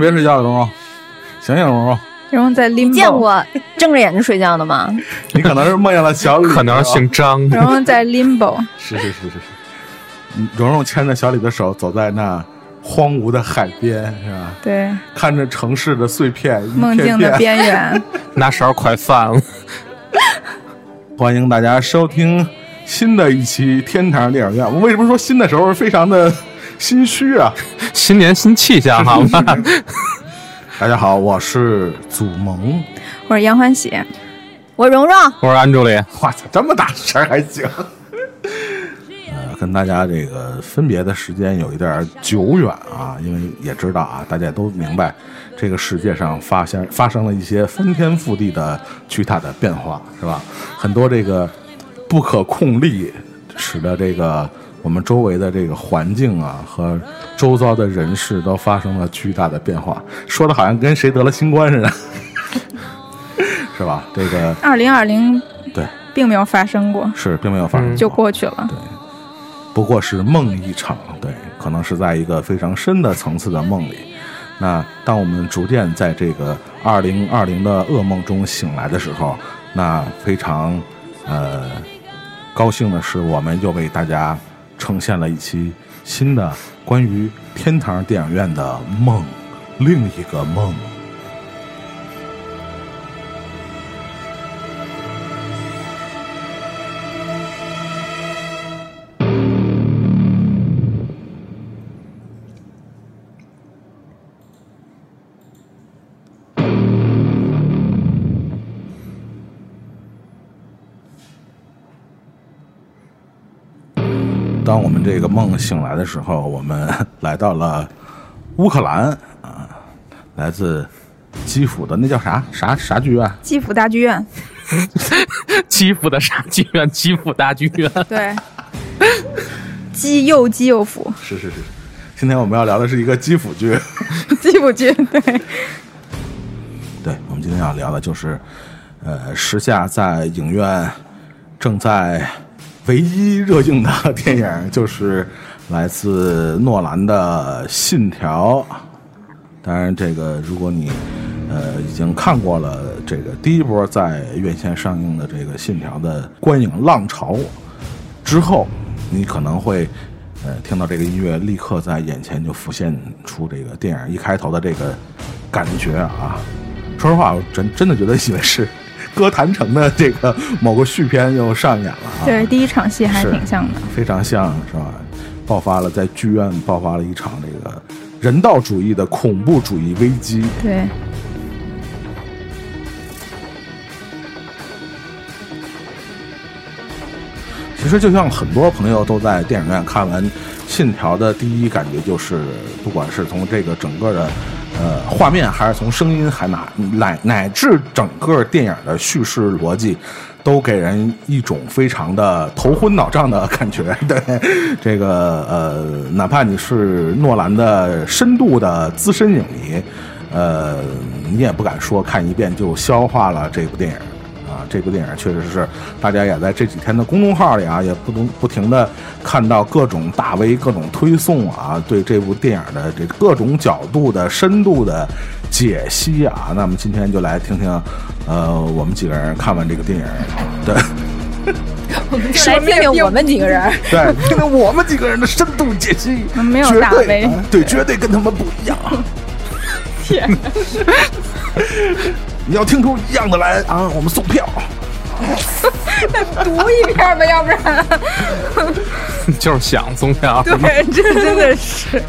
别睡觉了，蓉蓉，醒醒，蓉蓉，蓉蓉在拎见过睁着眼睛睡觉的吗？你可能是梦见了小李，可能是姓张。蓉蓉在 limbo，是是是是是，嗯蓉蓉牵着小李的手走在那荒芜的海边，是吧？对，看着城市的碎片，一梦境的。边缘。拿勺快饭了，欢迎大家收听新的一期天堂电影院。我为什么说新的时候非常的心虚啊？新年新气象，好吗？大家好，我是祖萌。我是杨欢喜，我蓉蓉，我是安助理，哇操，这么大声还行？呃，跟大家这个分别的时间有一点久远啊，因为也知道啊，大家都明白，这个世界上发现发生了一些翻天覆地的巨大的变化，是吧？很多这个不可控力，使得这个我们周围的这个环境啊和周遭的人事都发生了巨大的变化，说的好像跟谁得了新冠似的，是吧？这个二零二零对并没有发生过，是并没有发生过，就过去了。对不过是梦一场，对，可能是在一个非常深的层次的梦里。那当我们逐渐在这个二零二零的噩梦中醒来的时候，那非常呃高兴的是，我们又为大家呈现了一期新的关于天堂电影院的梦，另一个梦。当我们这个梦醒来的时候，我们 来到了乌克兰啊，来自基辅的那叫啥啥啥剧院？基辅大剧院，基辅的啥剧院？基辅大剧院。对，基又基又辅，是是是。今天我们要聊的是一个基辅剧，基辅剧，对，对，我们今天要聊的就是，呃，时下在影院正在唯一热映的电影，就是来自诺兰的《信条》。当然，这个如果你呃已经看过了这个第一波在院线上映的这个《信条》的观影浪潮之后，你可能会呃听到这个音乐，立刻在眼前就浮现出这个电影一开头的这个感觉啊。说实话，我真真的觉得以为是歌坛城的这个某个续篇又上演了啊。对，第一场戏还挺像的。非常像是吧？爆发了在剧院爆发了一场这个人道主义的恐怖主义危机。对，其实就像很多朋友都在电影院看完《信条》的第一感觉就是，不管是从这个整个的呃画面，还是从声音，还哪乃乃至整个电影的叙事逻辑，都给人一种非常的头昏脑胀的感觉。对，这个呃，哪怕你是诺兰的深度的资深影迷，呃，你也不敢说看一遍就消化了这部电影。啊，这部电影确实是大家也在这几天的公众号里啊，也不能不停的看到各种大 V、各种推送啊，对这部电影的这各种角度的深度的解析啊。那么今天就来听听，呃，我们几个人看完这个电影的，来听听我们几个人。对，听听我们几个人的深度解析，没有大 V 啊对，绝对跟他们不一样。天，你要听出一样的来啊，我们送票。读一遍吧，要不然，就是想送票。对，这真的是。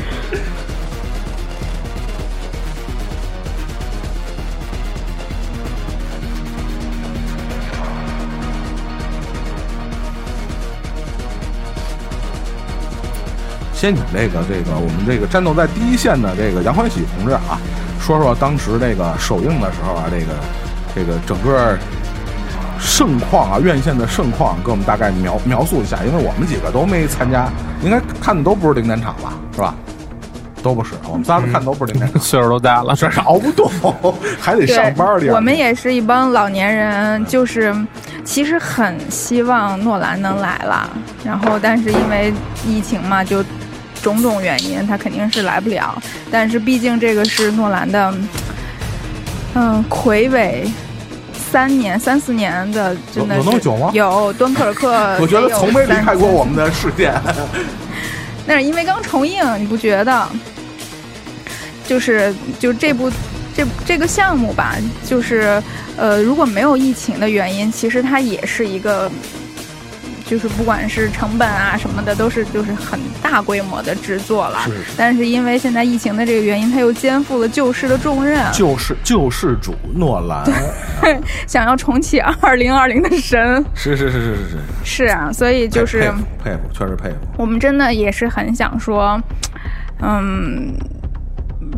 先请这个这个我们这个战斗在第一线的这个杨欢喜同志啊，说说当时这个首映的时候啊，这个这个整个盛况啊，院线的盛况，给我们大概描描述一下，因为我们几个都没参加，应该看的都不是零点场吧，是吧？都不是，我们仨看的都不是零点场。岁数都大了，这是熬不动，还得上班儿去。我们也是一帮老年人，就是其实很希望诺兰能来了，然后但是因为疫情嘛，就种种原因，他肯定是来不了。但是毕竟这个是诺兰的，嗯，魁伟三年、三四年的，真的有有那么久吗有敦刻尔克，我觉得从没离开过我们的视线。那是因为刚重映，你不觉得？就是就这部这这个项目吧，就是呃，如果没有疫情的原因，其实它也是一个，就是不管是成本啊什么的，都是就是很大规模的制作了。是是但是因为现在疫情的这个原因，他又肩负了救世的重任，救世救世主诺兰，想要重启二零二零的神。是是是是是是，是啊，所以就是佩服佩服，确实佩服。我们真的也是很想说，嗯，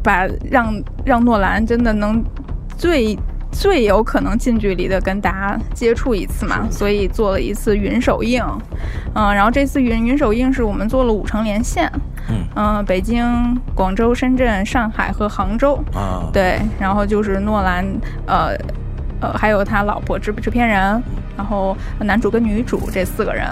把让让诺兰真的能最最有可能近距离的跟大家接触一次嘛，所以做了一次云首映，嗯，然后这次云云首映是我们做了五城连线，嗯。嗯、北京、广州、深圳、上海和杭州，啊，对，然后就是诺兰，呃呃，还有他老婆制制片人，然后男主跟女主这四个人，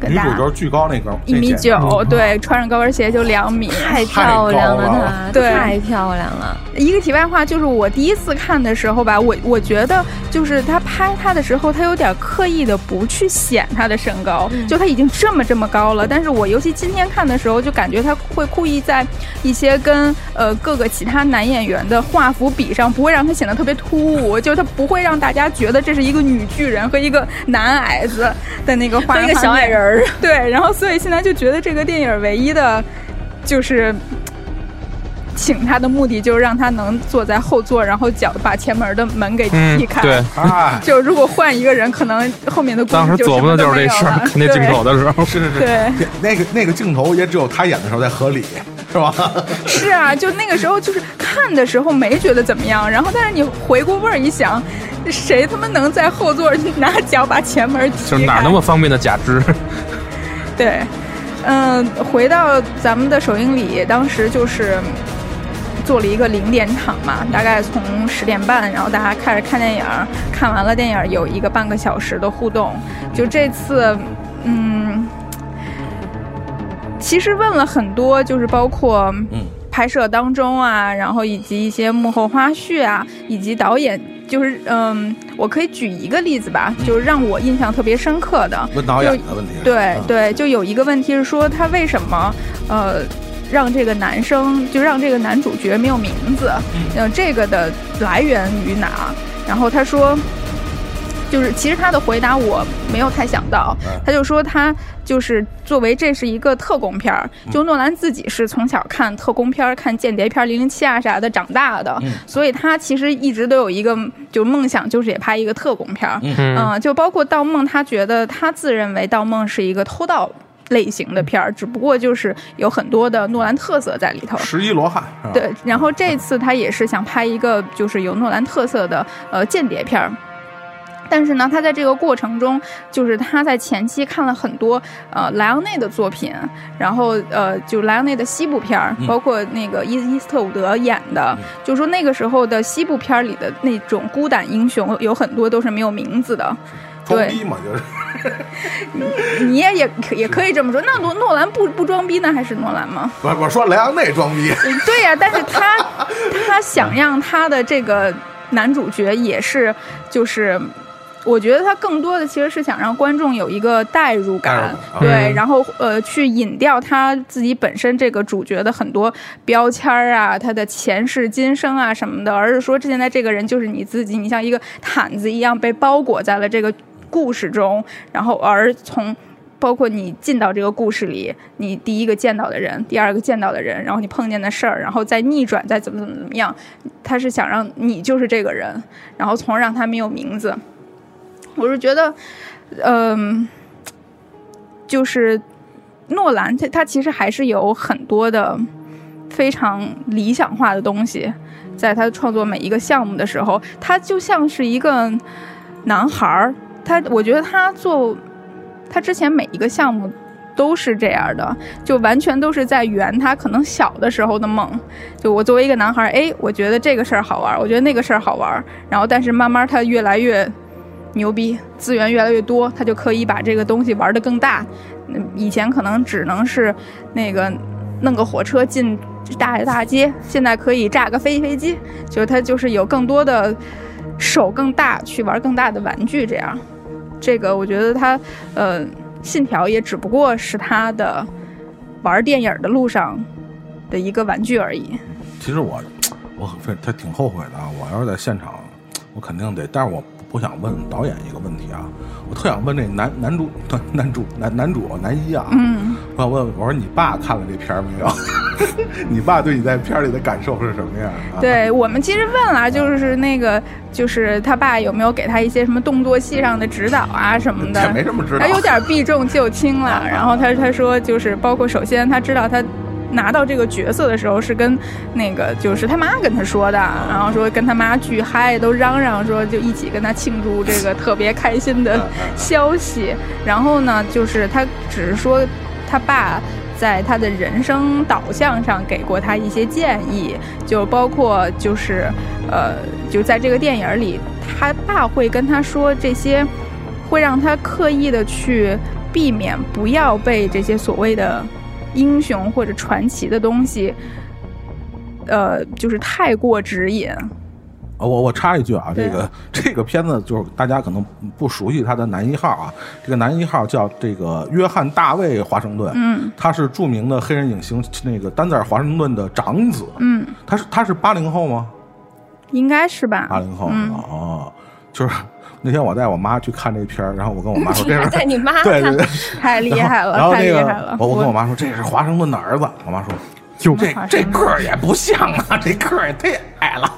跟大家女主就是巨高那个一米九，对，穿上高跟鞋就两米。太漂亮了，她对。太漂亮了。一个题外话就是，我第一次看的时候吧，我我觉得就是他拍他的时候，他有点刻意的不去显他的身高，就他已经这么这么高了。但是我尤其今天看的时候，就感觉他会故意在一些跟呃各个其他男演员的画幅比上，不会让他显得特别突兀，就是他不会让大家觉得这是一个女巨人和一个男矮子的那个画一个小矮人。儿，对，然后所以现在就觉得这个电影唯一的，就是请他的目的就是让他能坐在后座，然后脚把前门的门给嗯踢，开。对，啊，就如果换一个人，可能后面的故事当时琢磨的就是这事儿，看那镜头的。时候，是是是，对那个那个镜头也只有他演的时候才合理，是吧？是啊，就那个时候就是看的时候没觉得怎么样，然后但是你回过味儿一想，谁他妈能在后座拿脚把前门踢开？就哪那么方便的假肢，对，嗯，回到咱们的首映礼，当时就是做了一个零点场嘛，大概从十点半，然后大家开始看电影，看完了电影有一个半个小时的互动。就这次，嗯，其实问了很多，就是包括嗯拍摄当中啊，然后以及一些幕后花絮啊，以及导演。就是嗯，我可以举一个例子吧，就是让我印象特别深刻的，问导演的问题对对，就有一个问题是说他为什么呃让这个男生就让这个男主角没有名字，嗯、这个的来源于哪？然后他说。就是其实他的回答我没有太想到。嗯，他就说他就是作为这是一个特工片儿，就诺兰自己是从小看特工片儿、看间谍片儿、零零七啊啥的长大的，嗯。所以他其实一直都有一个就是梦想，就是也拍一个特工片儿。嗯，嗯，就包括《盗梦》，他觉得他自认为《盗梦》是一个偷盗类型的片儿，只不过就是有很多的诺兰特色在里头。十一罗汉，对，然后这次他也是想拍一个就是有诺兰特色的呃间谍片儿。但是呢，他在这个过程中，就是他在前期看了很多呃莱昂内的作品，然后呃就莱昂内的西部片儿，嗯包括那个伊伊斯特伍德演的，就说那个时候的西部片儿里的那种孤胆英雄，有很多都是没有名字的。对装逼嘛，就是你也也可也可以这么说。那诺诺兰不不装逼，那还是诺兰吗？我我说莱昂内装逼，对呀、但是他 他想让他的这个男主角也是就是。我觉得他更多的其实是想让观众有一个代入感，对，嗯然后呃去引掉他自己本身这个主角的很多标签啊，他的前世今生啊什么的，而是说现在这个人就是你自己，你像一个毯子一样被包裹在了这个故事中，然后而从包括你进到这个故事里，你第一个见到的人，第二个见到的人，然后你碰见的事儿，然后再逆转，再怎么怎么怎么样，他是想让你就是这个人，然后从而让他没有名字。我是觉得，嗯、就是诺兰他他其实还是有很多的非常理想化的东西，在他创作每一个项目的时候，他就像是一个男孩儿，他我觉得他做他之前每一个项目都是这样的，就完全都是在圆他可能小的时候的梦。就我作为一个男孩，哎，我觉得这个事儿好玩，我觉得那个事儿好玩，然后但是慢慢他越来越牛逼，资源越来越多，他就可以把这个东西玩得更大。以前可能只能是那个弄个火车进大大街，现在可以炸个飞飞机，就他就是有更多的手更大去玩更大的玩具，这样。这个我觉得他呃，信条也只不过是他的玩电影的路上的一个玩具而已。其实我我很非他挺后悔的啊！我要是在现场，我肯定得，但是我不想问导演一个问题啊，我特想问这男男主男男主男男主男一啊，嗯，我想问我说你爸看了这片儿没有？你爸对你在片儿里的感受是什么样啊？对我们其实问了，就是那个，就是他爸有没有给他一些什么动作戏上的指导啊什么的这，没什么指导他。有点避重就轻了。然后他他说，就是包括首先他知道他。拿到这个角色的时候是跟那个就是他妈跟他说的，然后说跟他妈巨嗨，都嚷嚷说就一起跟他庆祝这个特别开心的消息。然后呢，就是他只是说他爸在他的人生导向上给过他一些建议，就包括就是呃，就在这个电影里，他爸会跟他说这些，会让他刻意的去避免不要被这些所谓的英雄或者传奇的东西，呃，就是太过指引。我我插一句啊，这个这个片子就是大家可能不熟悉他的男一号啊，这个男一号叫这个约翰大卫华盛顿，嗯他是著名的黑人影星那个丹泽尔华盛顿的长子，嗯，他是他是八零后吗？应该是吧？八零后、嗯哦，就是那天我带我妈去看这片儿，然后我跟我妈说 这是带你妈对 对对，太厉害了，然后那太厉害了！个我我跟我妈说这是华盛顿的儿子，我妈说就这这个儿也不像啊，这个儿也太矮了。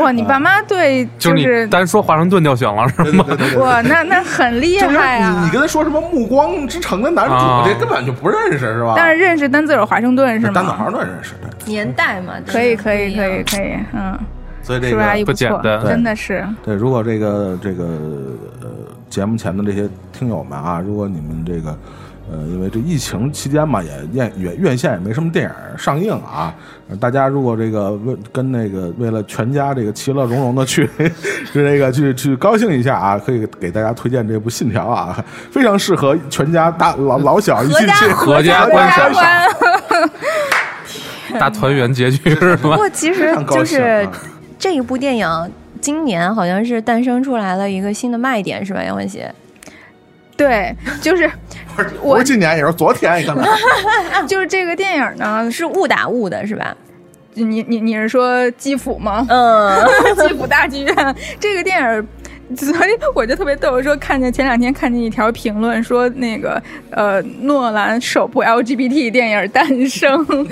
哇，你爸妈对就是是你单说华盛顿就行了，是吗？哇，那那很厉害啊！你跟他说什么《暮光之城》的男主，啊这根本就不认识是吧？但是认识丹泽尔华盛顿是吗？丹泽尔华盛顿认识，对，年代嘛，可以可以可以可以，嗯，所以这个不简单。真的是。对，如果这个这个呃节目前的这些听友们啊，如果你们这个呃，因为这疫情期间嘛，也院院院线也没什么电影上映啊，呃大家如果这个为跟那个为了全家这个其乐融融的去 是这个去去高兴一下啊，可以给大家推荐这部《信条》啊，非常适合全家大老老小一起去 合家观赏。观大团圆结局是吗？不过其实非常高兴就是啊这一部电影，今年好像是诞生出来了一个新的卖点，是吧？杨文杰，对，就是不 是不是今年，也是昨天，你看看。就是这个电影呢，是误打误的，是吧？你你你是说基辅吗？嗯，基辅大剧院这个电影。所以我就特别逗，说看见前两天看见一条评论说那个呃诺兰首部 LGBT 电影诞生，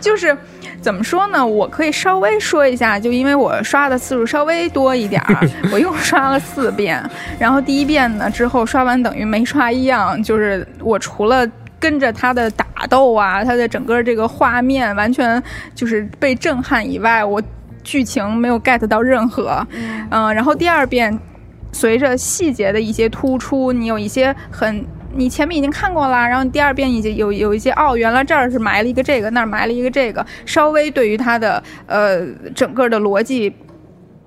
就是怎么说呢？我可以稍微说一下，就因为我刷的次数稍微多一点儿，我又刷了四遍，然后第一遍呢之后刷完等于没刷一样，就是我除了。跟着他的打斗啊，他的整个这个画面完全就是被震撼以外，我剧情没有 get 到任何。嗯、然后第二遍，随着细节的一些突出，你有一些很。你前面已经看过了，然后第二遍已经有有一些哦，原来这儿是埋了一个这个，那儿埋了一个这个，稍微对于它的呃整个的逻辑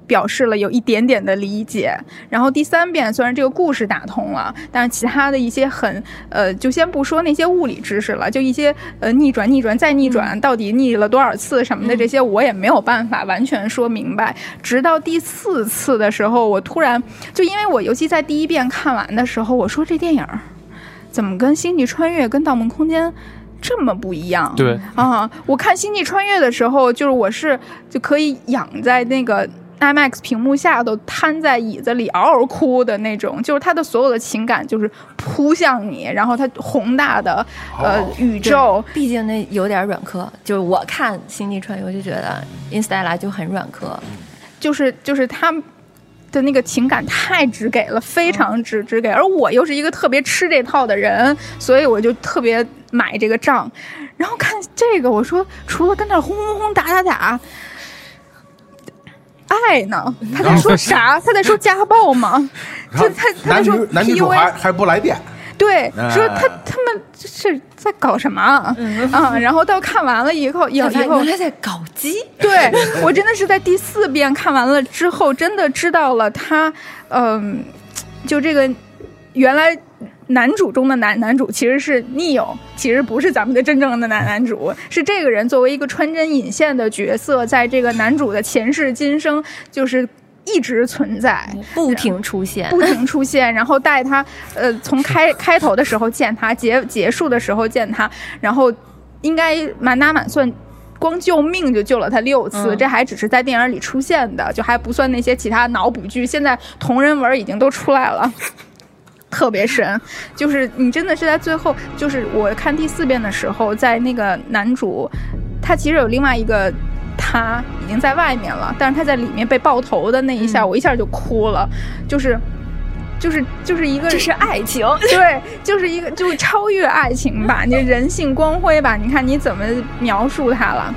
表示了有一点点的理解。然后第三遍虽然这个故事打通了，但是其他的一些很呃，就先不说那些物理知识了，就一些呃逆转、逆转再逆转，到底逆了多少次什么的，这些我也没有办法完全说明白。直到第四次的时候，我突然就因为我尤其在第一遍看完的时候，我说这电影怎么跟《星际穿越》跟《盗梦空间》这么不一样？对。啊，我看《星际穿越》的时候，就是我是就可以仰在那个 IMAX 屏幕下，头瘫在椅子里嗷嗷哭的那种，就是他的所有的情感就是扑向你，然后他宏大的呃哦宇宙，毕竟那有点软科，就是我看《星际穿越》，我就觉得 Instella 就很软科，就是就是他的那个情感太直给了，非常直直给，而我又是一个特别吃这套的人，所以我就特别买这个账。然后看这个，我说除了跟那儿轰轰轰打打打。爱呢？他在说啥？他在说家暴吗？然后就他他在说男女主 PUA 还还不来电，对，哎说他他们这是在搞什么啊？啊，然后到看完了以后，以才发以后现原来在搞基。对我真的是在第四遍看完了之后，真的知道了他，嗯、就这个原来男主中的男男主其实是逆友其实不是咱们的真正的男男主，是这个人作为一个穿针引线的角色，在这个男主的前世今生就是一直存在。不停出现，不停出现，然后带他，呃，从开开头的时候见他，结结束的时候见他，然后应该满打满算。光救命就救了他六次，嗯这还只是在电影里出现的，就还不算那些其他脑补剧。现在同人文已经都出来了，特别神。就是你真的是在最后，就是我看第四遍的时候，在那个男主，他其实有另外一个他已经在外面了，但是他在里面被爆头的那一下，嗯我一下就哭了，就是。就是就是一个这是爱情。对，就是一个就是超越爱情吧，你人性光辉吧，你看你怎么描述它了？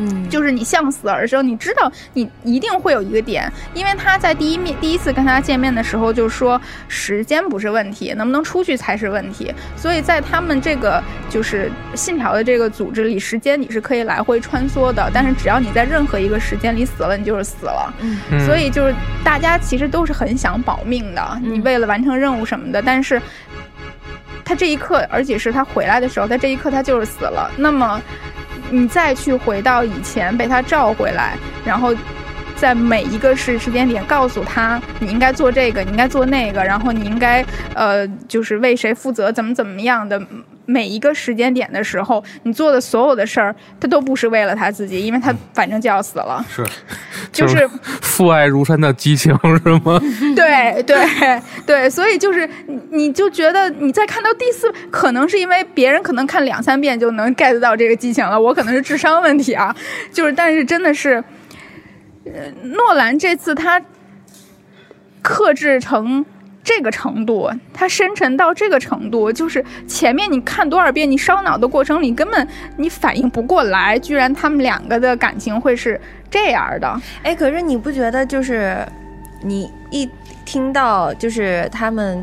嗯，就是你向死而生，你知道你一定会有一个点，因为他在第一面第一次跟他见面的时候就说时间不是问题，能不能出去才是问题。所以在他们这个就是信条的这个组织里，时间你是可以来回穿梭的，但是只要你在任何一个时间里死了，你就是死了。嗯所以就是大家其实都是很想保命的，嗯你为了完成任务什么的，但是他这一刻，而且是他回来的时候，他这一刻他就是死了。那么你再去回到以前被他召回来，然后。在每一个是时间点，告诉他你应该做这个，你应该做那个，然后你应该呃，就是为谁负责，怎么怎么样的。每一个时间点的时候，你做的所有的事儿，他都不是为了他自己，因为他反正就要死了。是 就是父爱如山的激情是吗？对对对，所以就是你你就觉得你再看到第四，可能是因为别人可能看两三遍就能 get 到这个激情了，我可能是智商问题啊，就是但是真的是，呃，诺兰这次他克制成。这个程度，它深沉到这个程度，就是前面你看多少遍，你烧脑的过程里根本你反应不过来，居然他们两个的感情会是这样的。哎，可是你不觉得就是你一听到就是他们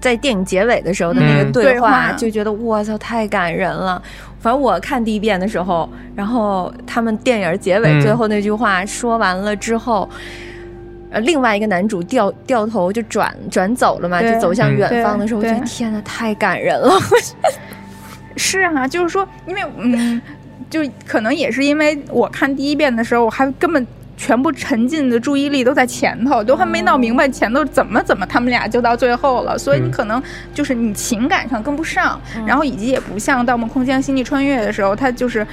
在电影结尾的时候的那个嗯对对话就觉得我操太感人了。反正我看第一遍的时候，然后他们电影结尾嗯最后那句话说完了之后。呃，另外一个男主掉掉头就转转走了嘛，就走向嗯远方的时候，我觉得天呐，太感人了。是啊，就是说，因为嗯，就可能也是因为我看第一遍的时候，我还根本全部沉浸的注意力都在前头，都还没闹明白前头怎么怎么他们俩就到最后了，所以你嗯。可能就是你情感上跟不上，然后以及也不像《盗梦空间：星际穿越》的时候，它就是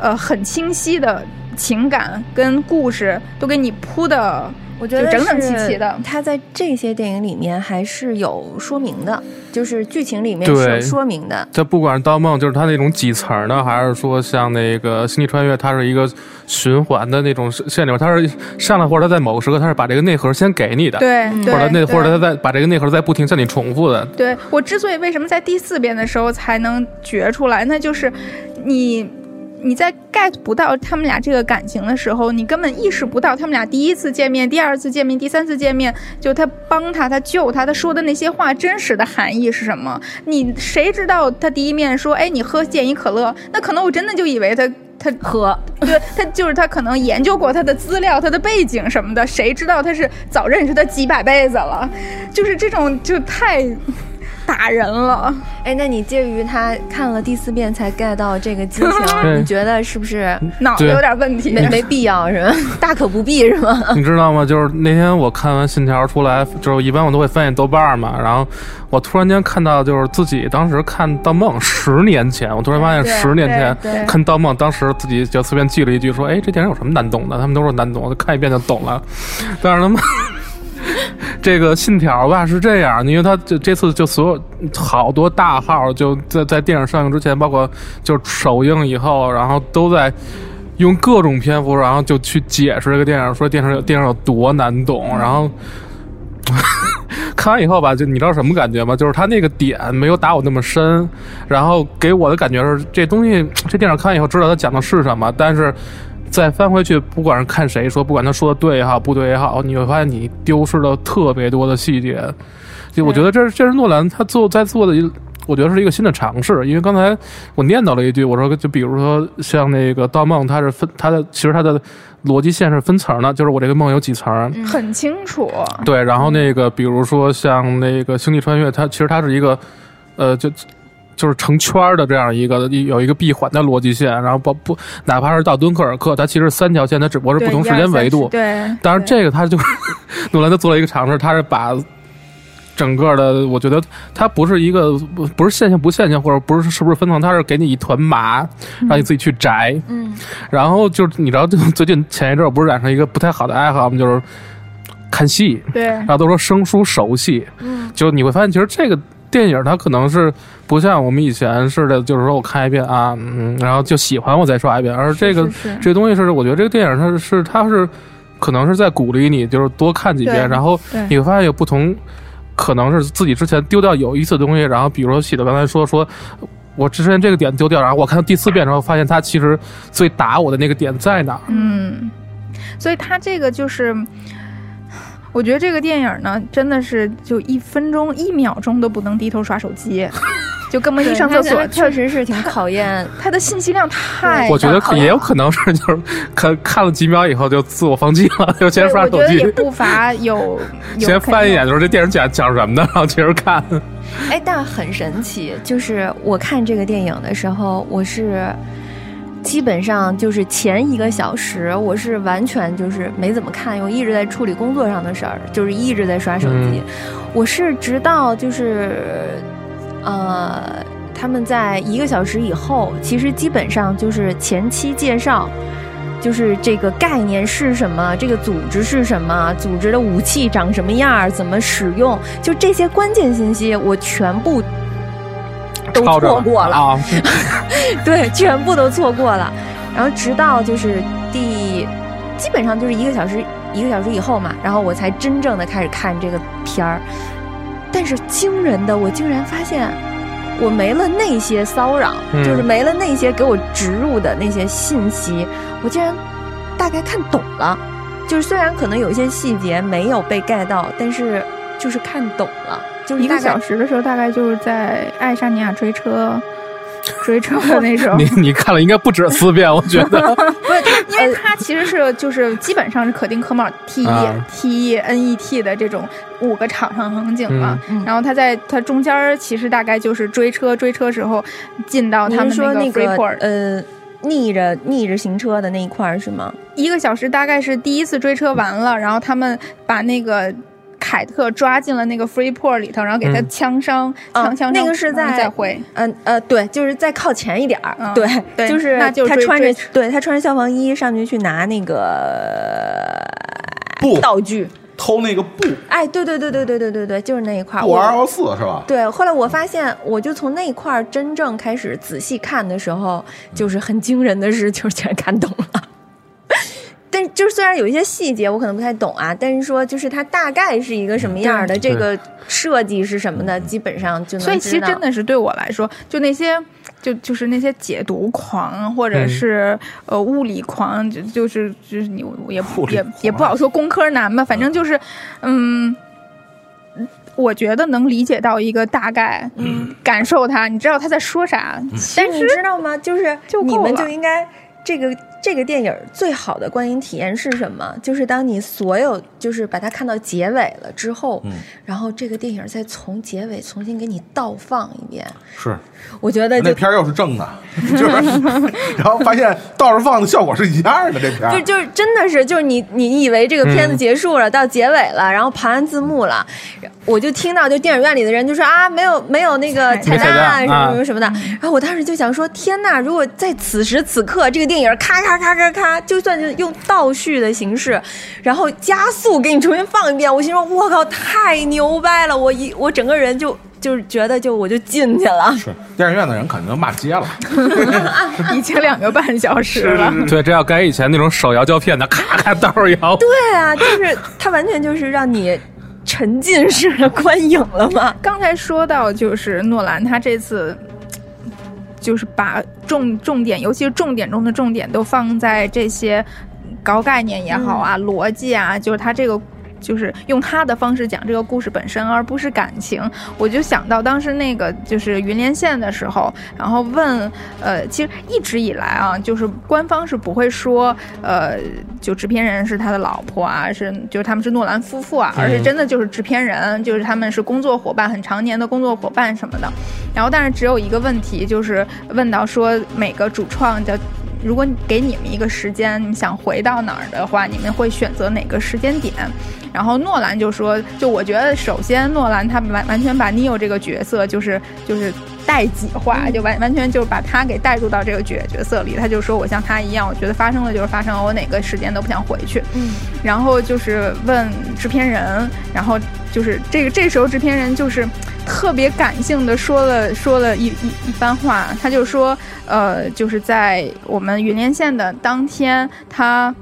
呃很清晰的情感跟故事都给你铺的。我觉得整整齐齐的他在这些电影里面还是有说明的，就是剧情里面是有说明的。这不管是《盗梦》，就是它那种几层的，还是说像那个《星际穿越》，它是一个循环的那种线流，它是上来或者它在某个时刻，它是把这个内核先给你的，对，嗯对或者那或者它在把这个内核在不停向你重复的。对我之所以为什么在第四遍的时候才能觉出来，那就是你你在 get 不到他们俩这个感情的时候，你根本意识不到他们俩第一次见面、第二次见面、第三次见面，就他帮他、他救他、他说的那些话真实的含义是什么？你谁知道他第一面说，哎，你喝健怡可乐，那可能我真的就以为他他喝，对他就是他可能研究过他的资料、他的背景什么的，谁知道他是早认识他几百辈子了，就是这种就太打人了。哎，那你介于他看了第四遍才 get 到这个激情，你觉得是不是脑子有点问题。没没必要是吧？大可不必是吗？你知道吗？就是那天我看完《信条》出来，就是一般我都会翻译豆瓣嘛，然后我突然间看到，就是自己当时看《盗梦》十年前，我突然发现十年前看《盗梦》，当时自己就随便记了一句说：“哎，这电影有什么难懂的？”他们都说难懂，我就看一遍就懂了。但是他们 这个《信条》吧是这样，因为他这这次就所有好多大号就在在电影上映之前，包括就首映以后，然后都在。用各种篇幅，然后就去解释这个电影，说电影有电影有多难懂，然后 看完以后吧，就你知道什么感觉吗？就是他那个点没有打我那么深，然后给我的感觉是这东西，这电影看完以后知道他讲的是什么，但是再翻回去，不管是看谁说，不管他说的对也好，不对也好，你会发现你丢失了特别多的细节。就我觉得这是这是诺兰他做在做的一我觉得是一个新的尝试。因为刚才我念叨了一句，我说就比如说像那个《盗梦》，它是分它的其实它的逻辑线是分层的，就是我这个梦有几层。很清楚。对，然后那个比如说像那个《星际穿越》，它其实它是一个呃就。就是成圈儿的这样一个有一个闭环的逻辑线，然后不不，哪怕是到敦刻尔克，它其实三条线，它只不过是不同时间维度。对，当然这个他就是 诺兰他做了一个尝试，他是把整个的，我觉得它不是一个不不是线性不线性，或者不是是不是分层，它是给你一团麻，让你自己去摘。嗯，然后就是你知道，最近前一阵儿不是染上一个不太好的爱好吗？就是看戏，对，然后都说生疏熟悉，嗯，就你会发现，其实这个电影它可能是不像我们以前似的，就是说我看一遍啊，嗯，然后就喜欢我再刷一遍，而这个这东西是，我觉得这个电影它是是它是可能是在鼓励你，就是多看几遍，然后你会发现有不同，可能是自己之前丢掉有意思的东西，然后比如说喜的刚才说说。我之前这个点丢掉，然后我看到第四遍的时候，发现它其实最打我的那个点在哪儿。嗯，所以他这个就是，我觉得这个电影呢，真的是就一分钟、一秒钟都不能低头刷手机，就根本一上厕所，确实是挺考验。他的信息量太我觉得也有可能是就是看看了几秒以后就自我放弃了，就先对，刷手我觉得也，不乏有，有先翻一眼，就是这电影讲讲什么的，然后接着看。哎，但很神奇，就是我看这个电影的时候，我是基本上就是前一个小时，我是完全就是没怎么看，我一直在处理工作上的事儿，就是一直在刷手机。我是直到就是呃，他们在一个小时以后，其实基本上就是前期介绍。就是这个概念是什么，这个组织是什么，组织的武器长什么样儿，怎么使用，就这些关键信息，我全部都错过了。啊！对，全部都错过了。然后直到就是第，基本上就是一个小时一个小时以后嘛，然后我才真正的开始看这个片儿。但是惊人的，我竟然发现我没了那些骚扰，嗯就是没了那些给我植入的那些信息，我竟然大概看懂了。就是虽然可能有一些细节没有被盖到，但是就是看懂了。就是一个小时的时候，大概就是在爱沙尼亚追车。追车的那种，你你看了应该不止四遍，我觉得。不是，因为它其实是就是基本上是可丁可卯 T E、啊 T E N E T 的这种五个场上场景嘛。然后他在他中间其实大概就是追车，追车时候进到他们说那个 Freeport，、呃，逆着逆着行车的那一块儿是吗？一个小时大概是第一次追车完了，然后他们把那个。凯特抓进了那个 Freeport 里头，然后给他嗯枪伤，啊枪枪伤，那个是在再回。嗯呃对，就是再靠前一点儿，嗯对，对就是那就追他穿着对他穿着消防衣上去去拿那个布道具，偷那个布哎，对对对对对对对对，就是那一块儿。布我 R 四是吧？对，后来我发现，我就从那一块儿真正开始仔细看的时候，就是很惊人的是，就是全看懂了。但就是虽然有一些细节我可能不太懂啊，但是说就是它大概是一个什么样的，这个设计是什么的，基本上就能所以其实真的是对我来说，就那些就就是那些解读狂或者嗯是、呃物理狂，就就是就是你我也也不好说工科男吧，反正就是嗯。我觉得能理解到一个大概，嗯，感受他，你知道他在说啥，但是你知道吗？就是你们就应该这个这个电影最好的观影体验是什么？就是当你所有就是把它看到结尾了之后，嗯然后这个电影再从结尾重新给你倒放一遍，是，我觉得那片儿又是正的，就是，然后发现倒着放的效果是一样的。这片儿就就是真的是，就是你你以为这个片子嗯结束了，到结尾了，然后盘完字幕了，我就听到就电影院里的人就说啊，没有没有那个彩蛋蛋什么什么的，然后我当时就想说，天呐，如果在此时此刻这个电影咔咔咔咔咔，就算是用倒叙的形式，然后加速给你重新放一遍，我心说我靠，太牛掰了，我一我整个人就就是觉得就我就进去了。是电影院的人肯定都骂街了。已经两个半小时了。对，这要改以前那种手摇胶片的，咔咔倒着摇。对啊，就是它完全就是让你沉浸式的观影了嘛。刚才说到，就是诺兰他这次。就是把重重点，尤其是重点中的重点，都放在这些高概念也好啊、逻辑啊，就是它这个就是用他的方式讲这个故事本身，而不是感情。我就想到当时那个就是云连线的时候，然后问，呃，其实一直以来啊，就是官方是不会说，呃，就制片人是他的老婆啊，是就是他们是诺兰夫妇啊，而是真的就是制片人，就是他们是工作伙伴，很常年的工作伙伴什么的。然后，但是只有一个问题，就是问到说每个主创的。如果给你们一个时间，你们想回到哪儿的话，你们会选择哪个时间点？然后诺兰就说：“就我觉得，首先诺兰他完完全把 Neo 这个角色就是就是代己化，就完完全就是把他给带入到这个角角色里。他就说我像他一样，我觉得发生了就是发生了，我哪个时间都不想回去。嗯，然后就是问制片人，然后就是这个这时候制片人就是特别感性的说了说了一一一番话，他就说，呃，就是在我们云连线的当天，他。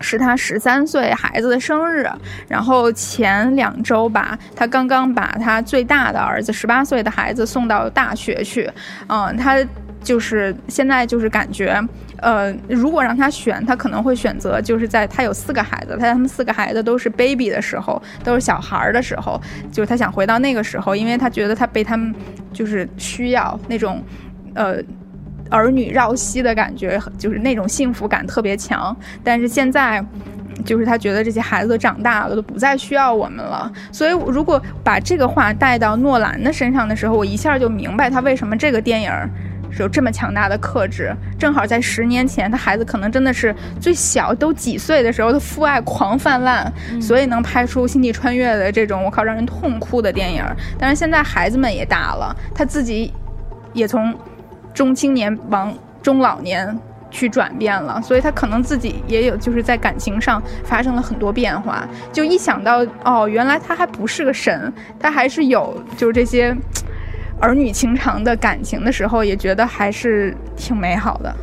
是他十三岁孩子的生日，然后前两周吧，他刚刚把他最大的儿子十八岁的孩子送到大学去，嗯，他就是现在就是感觉，呃，如果让他选，他可能会选择就是在他有四个孩子，他他们四个孩子都是 baby 的时候，都是小孩儿的时候，就是他想回到那个时候，因为他觉得他被他们就是需要那种，呃。儿女绕膝的感觉，就是那种幸福感特别强。但是现在，就是他觉得这些孩子都长大了，都不再需要我们了。所以，如果把这个话带到诺兰的身上的时候，我一下就明白他为什么这个电影是有这么强大的克制。正好在十年前，他孩子可能真的是最小，都几岁的时候，他父爱狂泛滥，所以能拍出《星际穿越》的这种我靠让人痛哭的电影。但是现在孩子们也大了，他自己也从。中青年往中老年去转变了，所以他可能自己也有，就是在感情上发生了很多变化。就一想到哦，原来他还不是个神，他还是有就是这些儿女情长的感情的时候，也觉得还是挺美好的。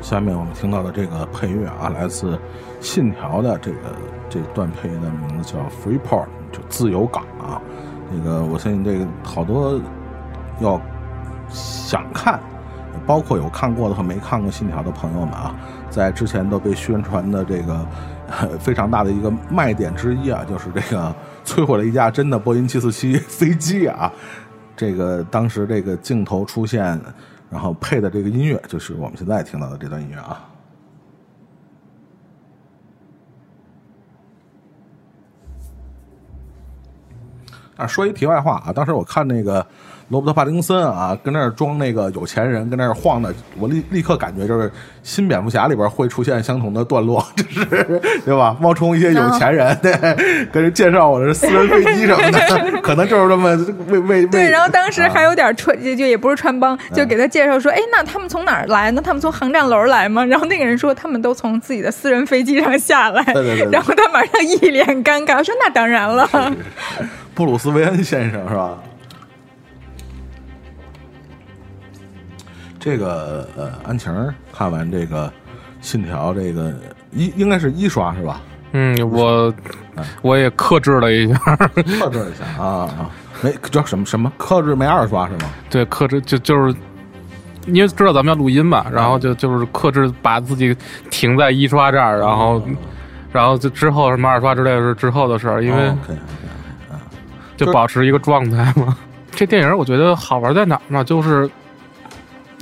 下面我们听到的这个配乐啊，来自《信条》的这个这段配乐的名字叫《Freeport》，就自由港啊。那个我相信这个好多要。想看，包括有看过的和没看过《信条》的朋友们啊，在之前都被宣传的这个 非常大的一个卖点之一啊，就是这个摧毁了一架真的波音七四七 飞机啊。这个当时这个镜头出现，然后配的这个音乐，就是我们现在听到的这段音乐啊。啊，说一题外话啊，当时我看那个。罗伯特·帕丁森啊，跟那儿装那个有钱人，跟那儿晃的，我立立刻感觉就是新蝙蝠侠里边会出现相同的段落，就是对吧？冒充一些有钱人，对，跟人介绍我的私人飞机什么的，可能就是这么为为对。然后当时还有点穿，就也不是穿帮，就给他介绍说，哎，那他们从哪儿来呢？他们从航站楼来吗？然后那个人说，他们都从自己的私人飞机上下来。对对对。然后他马上一脸尴尬，说：“那当然了。”布鲁斯·韦恩先生是吧？这个呃，安晴看完这个《信条》，这个一应该是一刷是吧？嗯，我我也克制了一下，克制一下啊啊，没叫什么什么克制没二刷是吗？对，克制就就是因为知道咱们要录音嘛，然后就就是克制把自己停在一刷这儿，然后然后就之后什么二刷之类的是之后的事儿，因为就保持一个状态嘛。这电影我觉得好玩在哪儿呢？就是。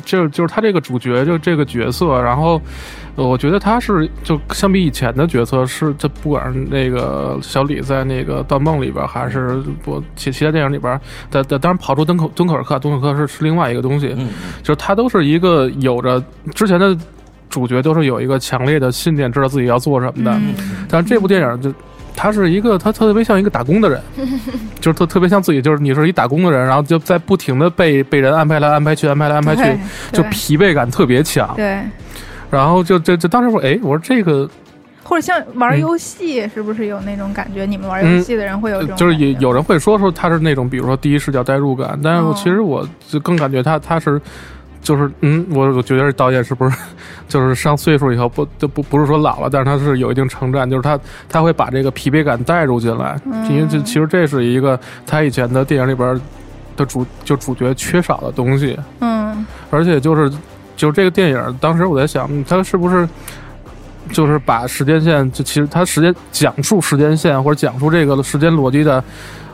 就就是他这个主角，就这个角色，然后，我觉得他是就相比以前的角色，是这不管是那个小李在那个《盗梦》里边，还是不其其他电影里边，的的当然跑出敦口敦刻尔克，敦刻尔克是是另外一个东西，就是他都是一个有着之前的主角都是有一个强烈的信念，知道自己要做什么的，但这部电影就。他是一个，他特别像一个打工的人，就是特特别像自己，就是你是一打工的人，然后就在不停的被被人安排来安排去，安排来安排去，就疲惫感特别强。对，然后就就就当时我哎，我说这个，或者像玩游戏，是不是有那种感觉？你们玩游戏的人会有这种，就是有有人会说说他是那种，比如说第一视角代入感，但是我其实我就更感觉他他是。就是嗯，我我觉得导演是不是就是上岁数以后不就不不是说老了，但是他是有一定成长，就是他他会把这个疲惫感带入进来，因为这其实这是一个他以前的电影里边的主就主角缺少的东西。嗯，而且就是就是这个电影，当时我在想，他是不是就是把时间线，就其实他时间讲述时间线或者讲述这个时间逻辑的，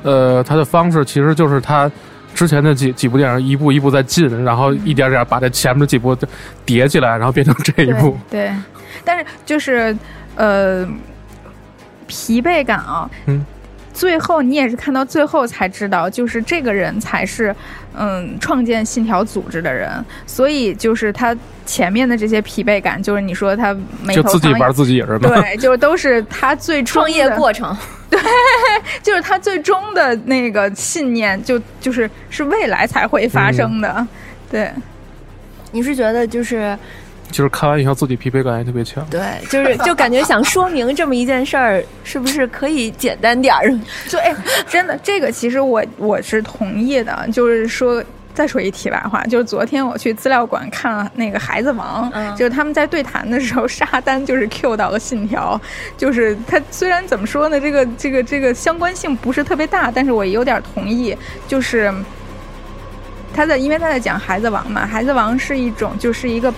呃，他的方式其实就是他之前的几几部电影一步一步在进，然后一点点把这前面的几部叠起来，然后变成这一部。对，但是就是呃，疲惫感啊，嗯。最后，你也是看到最后才知道，就是这个人才是，嗯，创建信条组织的人。所以，就是他前面的这些疲惫感，就是你说他没就自己玩自己是吗？对，就都是他最创业过程。对，就是他最终的那个信念，就就是是未来才会发生的。对，你是觉得就是。就是看完以后自己疲惫感也特别强，对，就是就感觉想说明这么一件事儿，是不是可以简单点儿？就哎，真的，这个其实我我是同意的。就是说，再说一题外话，就是昨天我去资料馆看了那个《孩子王》，就是他们在对谈的时候，沙丹就是 Q 到了信条，就是他虽然怎么说呢，这个这个这个相关性不是特别大，但是我有点同意，就是他在因为他在讲《孩子王》嘛，《孩子王》是一种就是一个。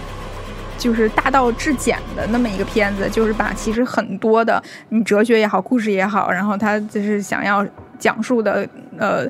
就是大道至简的那么一个片子，就是把其实很多的你哲学也好，故事也好，然后他就是想要讲述的呃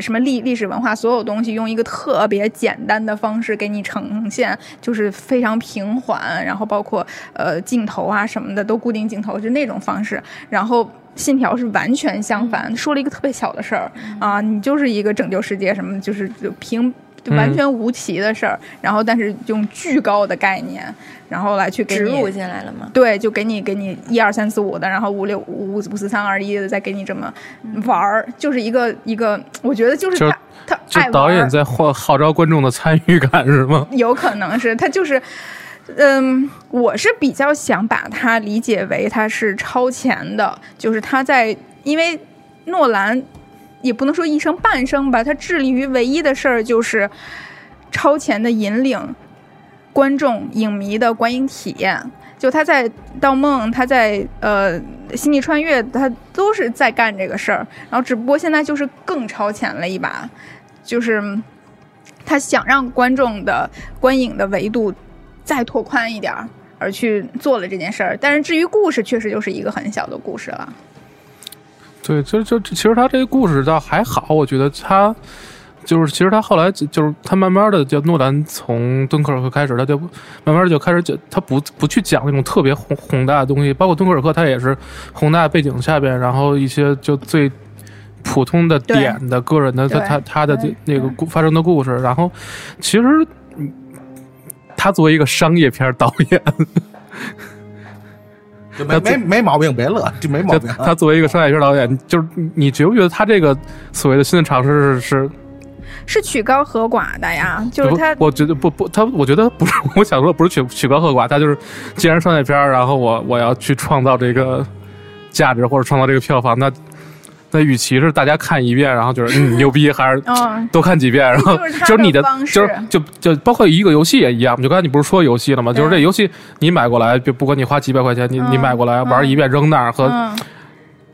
什么历历史文化所有东西，用一个特别简单的方式给你呈现，就是非常平缓，然后包括呃镜头啊什么的都固定镜头，就那种方式。然后信条是完全相反，说了一个特别小的事儿啊，你就是一个拯救世界什么，就是就平。就完全无奇的事儿，然后但是用巨高的概念，然后来去植入进来了吗？对，就给你给你一二三四五的，然后五六五五四三二一的，再给你这么玩儿，就是一个一个，我觉得就是他他就导演在号号召观众的参与感是吗？有可能是他就是，嗯，我是比较想把它理解为他是超前的，就是他在因为诺兰。也不能说一生半生吧，他致力于唯一的事儿就是超前的引领观众影迷的观影体验。就他在《盗梦》，他在呃《星际穿越》，他都是在干这个事儿。然后只不过现在就是更超前了一把，就是他想让观众的观影的维度再拓宽一点儿，而去做了这件事儿。但是至于故事，确实就是一个很小的故事了。对，就就其实他这个故事倒还好，我觉得他就是其实他后来就是他慢慢的就诺兰从敦刻尔克开始，他就慢慢的就开始就他不不去讲那种特别宏宏大的东西，包括敦刻尔克他也是宏大背景下边，然后一些就最普通的点的个人的他他他的那个故发生的故事，然后其实他作为一个商业片导演。没没没毛病，别乐，就没毛病。他作为一个商业片导演，就是你觉不觉得他这个所谓的新的尝试是是曲高和寡的呀？就是他，我觉得不不，他我觉得不是。我想说不是曲曲高和寡，他就是既然商业片，然后我我要去创造这个价值或者创造这个票房，那。那与其是大家看一遍，然后就是嗯 牛逼，还是多看几遍，然后就是你的就是就就包括一个游戏也一样。就刚才你不是说游戏了吗？就是这游戏你买过来，就不管你花几百块钱，你你买过来玩一遍扔那儿和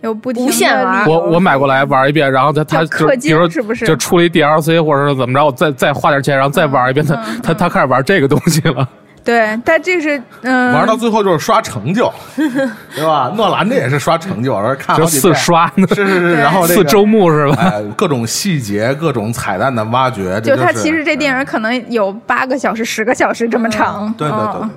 有不无限玩。我我买过来玩一遍，然后他他就比如说就出了一 DLC 或者是怎么着，我再再花点钱，然后再玩一遍，他他他开始玩这个东西了。对，但这是嗯，玩到最后就是刷成就，对吧？诺兰这也是刷成就，而看就四刷，是是是，然后四周目是吧？各种细节、各种彩蛋的挖掘，就他其实这电影可能有八个小时、十个小时这么长。对对对，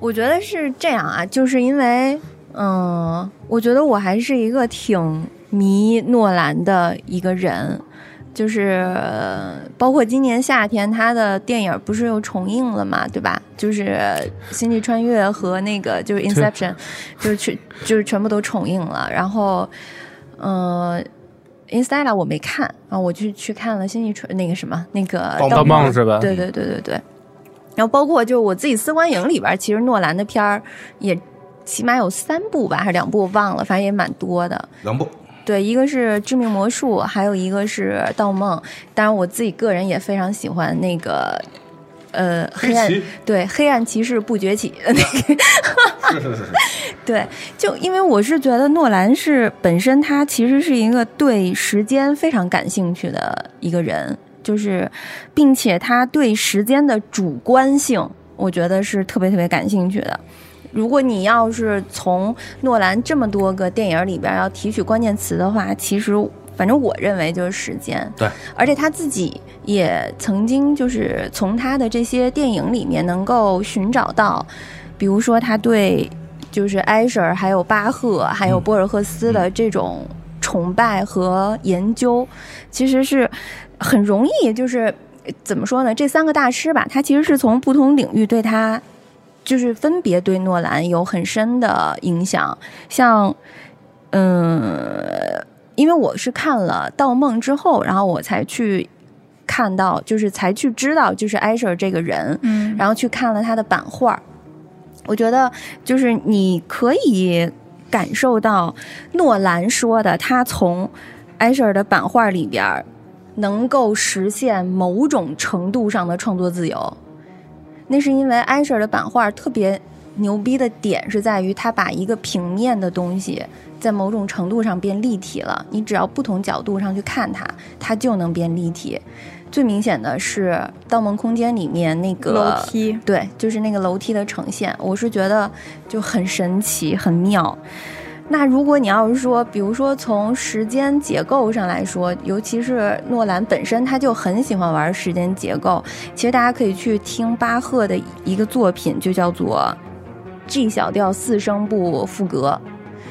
我觉得是这样啊，就是因为嗯，我觉得我还是一个挺迷诺兰的一个人。就是包括今年夏天，他的电影不是又重映了嘛，对吧？就是《星际穿越》和那个就是《Inception》，就是全就是全部都重映了。然后，嗯，《Inception》我没看啊，我去去看了《星际穿》那个什么那个《盗梦》是吧？对对对对对。然后包括就我自己私观影里边，其实诺兰的片儿也起码有三部吧，还是两部我忘了，反正也蛮多的。两部。对，一个是致命魔术，还有一个是盗梦。当然，我自己个人也非常喜欢那个，呃，黑暗对黑暗骑士不崛起那个。是是是。对，就因为我是觉得诺兰是本身他其实是一个对时间非常感兴趣的一个人，就是并且他对时间的主观性。我觉得是特别特别感兴趣的。如果你要是从诺兰这么多个电影里边要提取关键词的话，其实反正我认为就是时间。对，而且他自己也曾经就是从他的这些电影里面能够寻找到，比如说他对就是埃舍尔、还有巴赫、还有博尔赫斯的这种崇拜和研究，其实是很容易就是。怎么说呢？这三个大师吧，他其实是从不同领域对他，就是分别对诺兰有很深的影响。像，嗯，因为我是看了《盗梦》之后，然后我才去看到，就是才去知道，就是艾舍这个人，嗯，然后去看了他的版画。我觉得，就是你可以感受到诺兰说的，他从艾舍的版画里边。能够实现某种程度上的创作自由，那是因为艾舍的版画特别牛逼的点是在于，它把一个平面的东西在某种程度上变立体了。你只要不同角度上去看它，它就能变立体。最明显的是《盗梦空间》里面那个楼梯，对，就是那个楼梯的呈现，我是觉得就很神奇、很妙。那如果你要是说，比如说从时间结构上来说，尤其是诺兰本身他就很喜欢玩时间结构。其实大家可以去听巴赫的一个作品，就叫做 G 小调四声部赋格。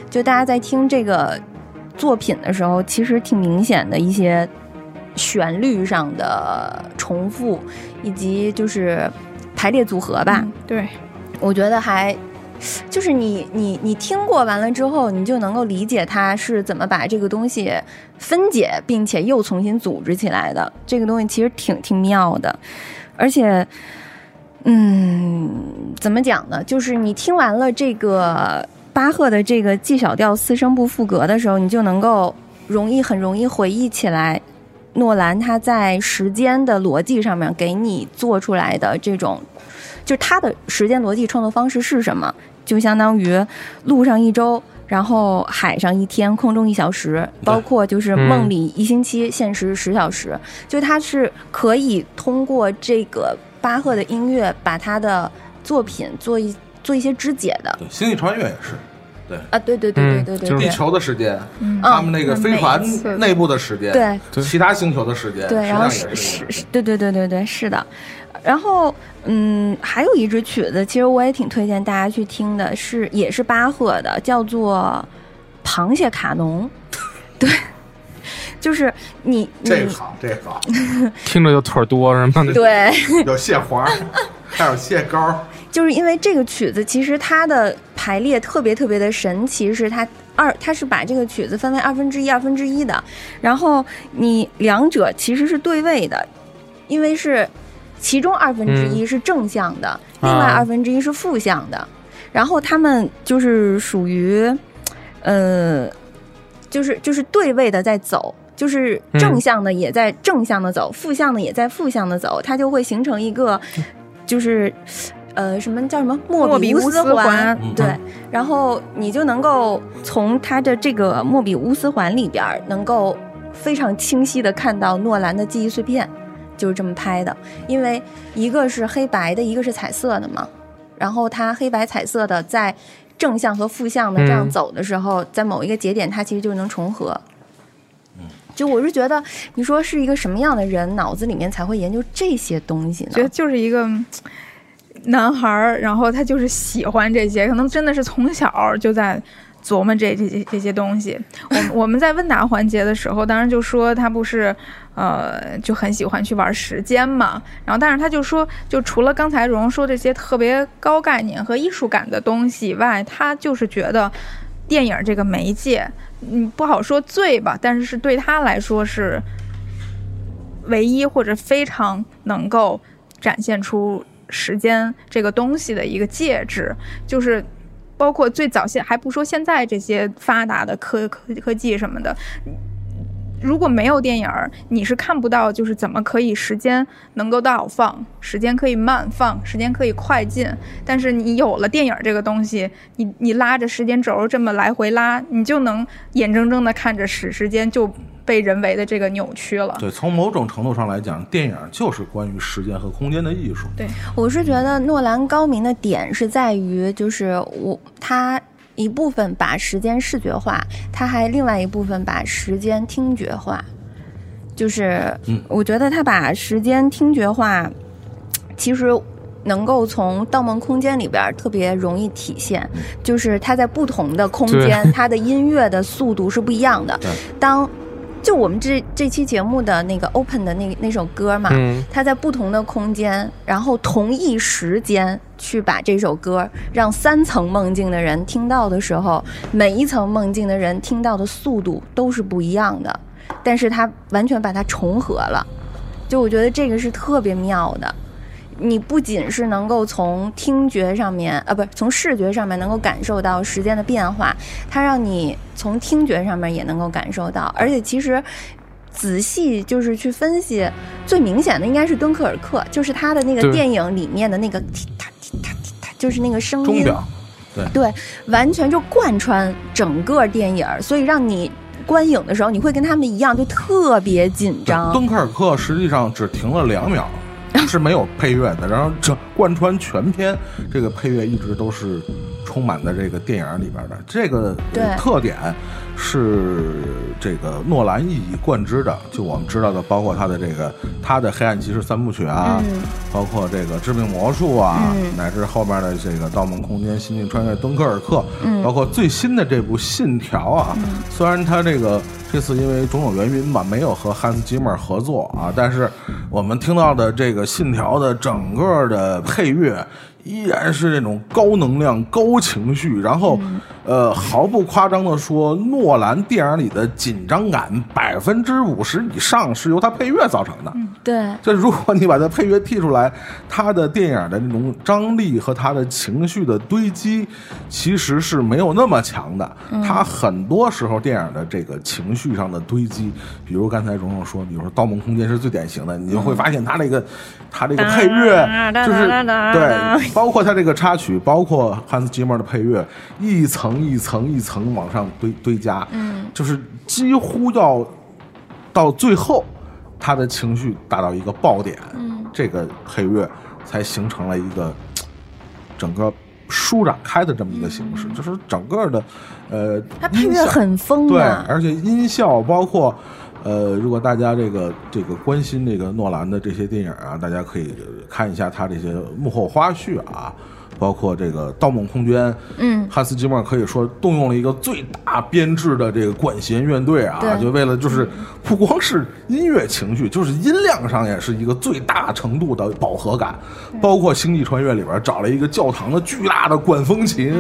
就大家在听这个作品的时候，其实挺明显的一些旋律上的重复，以及就是排列组合吧。嗯对，我觉得还。就是你你你听过完了之后，你就能够理解他是怎么把这个东西分解，并且又重新组织起来的。这个东西其实挺挺妙的，而且，嗯，怎么讲呢？就是你听完了这个巴赫的这个 G 小调四声部赋格的时候，你就能够容易很容易回忆起来，诺兰他在时间的逻辑上面给你做出来的这种，就是他的时间逻辑创作方式是什么？就相当于路上一周，然后海上一天，空中一小时，包括就是梦里一星期，现实十小时。就它是可以通过这个巴赫的音乐，把他的作品做一做一些肢解的。对，星际穿越也是，对。啊，对对对对对对地，球的时间，嗯。他们那个飞船内部的时间，对。对。其他星球的时间，对，然后是是，对对对对对，是的。然后，嗯，还有一支曲子，其实我也挺推荐大家去听的，是也是巴赫的，叫做《螃蟹卡农》。对，就是你你这个好，这个好，听着就腿儿多是吗？对，有蟹黄，还有蟹膏，就是因为这个曲子，其实它的排列特别特别的神奇，是它二，它是把这个曲子分为二分之一、二分之一的，然后你两者其实是对位的，因为是其中二分之一是正向的，另外啊。二分之一是负向的，然后他们就是属于，呃，就是就是对位的在走。就是正向的也在正向的走，负向的也在负向的走，它就会形成一个，就是，呃，什么叫什么莫莫比乌乌斯环。嗯。对，然后你就能够从它的这个莫比乌斯环里边儿，能够非常清晰的看到诺兰的记忆碎片，就是这么拍的。因为一个是黑白的，一个是彩色的嘛，然后它黑白彩色的在正向和负向的这样嗯走的时候，在某一个节点，它其实就能重合。就我是觉得，你说是一个什么样的人，脑子里面才会研究这些东西呢？觉得就是一个嗯男孩儿，然后他就是喜欢这些，可能真的是从小就在琢磨这这些这些东西。我我们在问答环节的时候，当然就说他不是呃就很喜欢去玩时间嘛，然后但是他就说，就除了刚才蓉说这些特别高概念和艺术感的东西以外，他就是觉得电影这个媒介，嗯，不好说最吧，但是是对他来说是唯一或者非常能够展现出时间这个东西的一个介质，就是包括最早现还不说现在这些发达的科科科技什么的。如果没有电影儿，你是看不到，就是怎么可以时间能够倒放，时间可以慢放，时间可以快进。但是你有了电影这个东西，你你拉着时间轴这么来回拉，你就能眼睁睁的看着时时间就被人为的这个扭曲了。对，从某种程度上来讲，电影就是关于时间和空间的艺术。对，我是觉得诺兰高明的点是在于，就是我他一部分把时间视觉化，他还另外一部分把时间听觉化。就是嗯，我觉得他把时间听觉化，其实能够从《盗梦空间》里边特别容易体现，就是他在不同的空间，它的音乐的速度是不一样的 对。当就我们这这期节目的那个 open 的那那首歌嘛，嗯，他在不同的空间，然后同一时间去把这首歌让三层梦境的人听到的时候，每一层梦境的人听到的速度都是不一样的，但是它完全把它重合了，就我觉得这个是特别妙的。你不仅是能够从听觉上面，啊，不是从视觉上面能够感受到时间的变化，它让你从听觉上面也能够感受到，而且其实仔细就是去分析，最明显的应该是敦刻尔克，就是他的那个电影里面的那个踢踏踢踏踢踏，就是那个声音，钟表，对，完全就贯穿整个电影，所以让你观影的时候，你会跟他们一样，就特别紧张。敦刻尔克实际上只停了两秒，是没有配乐的，然后这贯穿全篇，这个配乐一直都是充满在这个电影里边的。这个特点是这个诺兰一以贯之的。就我们知道的，包括他的这个他的《黑暗骑士》三部曲啊，嗯包括这个《致命魔术》啊，嗯乃至后边的这个《盗梦空间》《心境穿越》《敦刻尔克》，嗯包括最新的这部《信条》啊，虽然他这个这次因为种种原因吧，没有和汉斯季默合作啊，但是我们听到的这个《信条》的整个的配乐。依然是那种高能量、高情绪，然后，呃，毫不夸张的说，诺兰电影里的紧张感百分之五十以上是由他配乐造成的。对，这如果你把他配乐剔出来，他的电影的那种张力和他的情绪的堆积，其实是没有那么强的。他很多时候电影的这个情绪上的堆积，比如刚才蓉蓉说，比如说《盗梦空间》是最典型的，你就会发现他这个他这个配乐就是对，包括他这个插曲，包括汉斯季默的配乐，一层一层一层往上堆堆加，嗯，就是几乎要到最后。他的情绪达到一个爆点，嗯，这个配乐才形成了一个整个舒展开的这么一个形式，就是整个的呃，它配乐很疯对，啊。而且音效包括。呃，如果大家这个这个关心这个诺兰的这些电影啊，大家可以看一下他这些幕后花絮啊，包括这个《盗梦空间》，嗯，汉斯季默可以说动用了一个最大编制的这个管弦乐队啊，就为了就是不光是音乐情绪，就是音量上也是一个最大程度的饱和感。包括《星际穿越》里边找了一个教堂的巨大的管风琴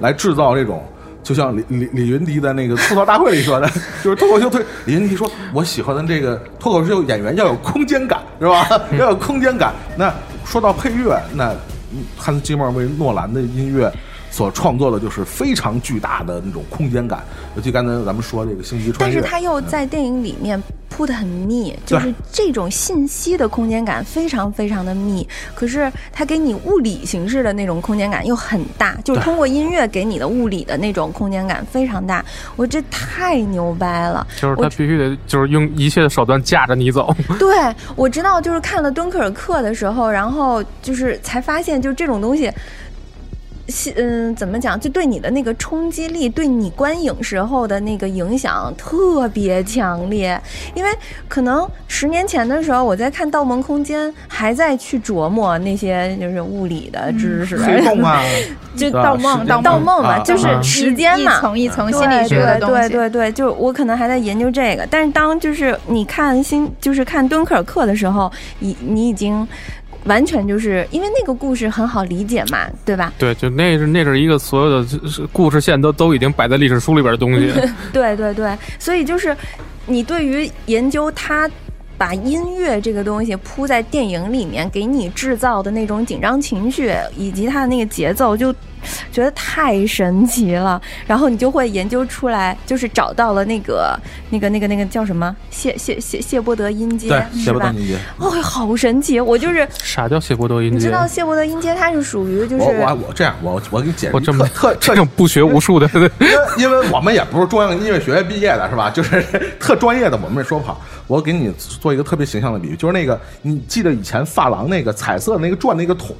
来制造这种。就像李李李云迪在那个吐槽大会里说的，就是脱口秀推李云迪说，我喜欢的这个脱口秀演员要有空间感，是吧？要有空间感。那说到配乐，那嗯汉斯季默为诺兰的音乐所创作的就是非常巨大的那种空间感。尤其刚才咱们说这个《星际穿越》，但是他又在电影里面铺的很密，就是这种信息的空间感非常非常的密。可是他给你物理形式的那种空间感又很大，就是通过音乐给你的物理的那种空间感非常大。我这太牛掰了！就是他必须得就是用一切的手段架着你走。对我知道，就是看了《敦刻尔克》的时候，然后就是才发现，就这种东西。是嗯，怎么讲？就对你的那个冲击力，对你观影时候的那个影响特别强烈。因为可能十年前的时候，我在看《盗梦空间》，还在去琢磨那些就是物理的知识，黑洞啊，就盗梦盗梦盗梦嘛，啊就是啊时间嘛，一层一层对心理学的东西。对对对，就我可能还在研究这个，但是当就是你看新就是看敦刻尔克的时候，你你已经完全就是因为那个故事很好理解嘛，对吧？对，就那是那是一个所有的故事线都都已经摆在历史书里边的东西。对对对，所以就是你对于研究它。把音乐这个东西铺在电影里面，给你制造的那种紧张情绪，以及它的那个节奏，就觉得太神奇了。然后你就会研究出来，就是找到了那个那个那个那个叫什么谢谢谢谢波德音阶对，谢是吧伯德？音阶。哦，好神奇！我就是啥叫谢伯德音阶？你知道谢伯德音阶，它是属于就是我我我这样，我我给你解释我这么特特 这种不学无术的，因为因为我们也不是中央音乐学院毕业的，是吧？就是 特专业的，我们也说不好。我给你做一个特别形象的比喻，就是那个，你记得以前发廊那个彩色那个转那个桶，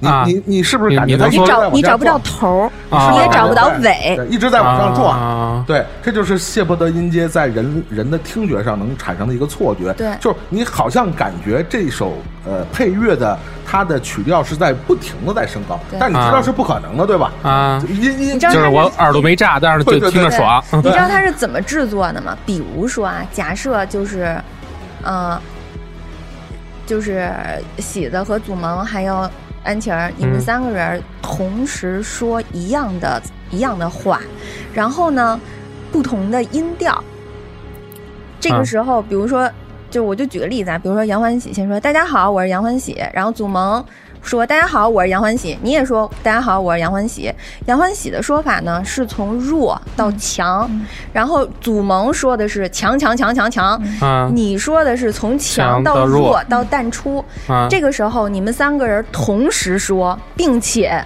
你、啊你你是不是感觉它你找你找不到头你也找不到尾，一直在往上转。啊对，这就是谢伯德音阶在人人的听觉上能产生的一个错觉。对就是你好像感觉这首呃配乐的它的曲调是在不停的在升高，但你知道啊是不可能的，对吧？啊，音音你知道就是我耳朵没炸，但是就听着爽。你知道它是怎么制作的吗？比如说啊，假设就是，嗯，就是喜子和祖萌还有安琪儿，你们嗯三个人同时说一样的一样的话，然后呢，不同的音调。这啊个时候，比如说，就我就举个例子啊，比如说杨欢喜先说：“大家好，我是杨欢喜。”然后祖萌说：“大家好，我是杨欢喜。”你也说：“大家好，我是杨欢喜。”杨欢喜的说法呢是从弱到强，嗯然后祖萌说的是强强强强强，嗯。你说的是从强到弱弱。到淡出。啊，这个时候你们三个人同时说，并且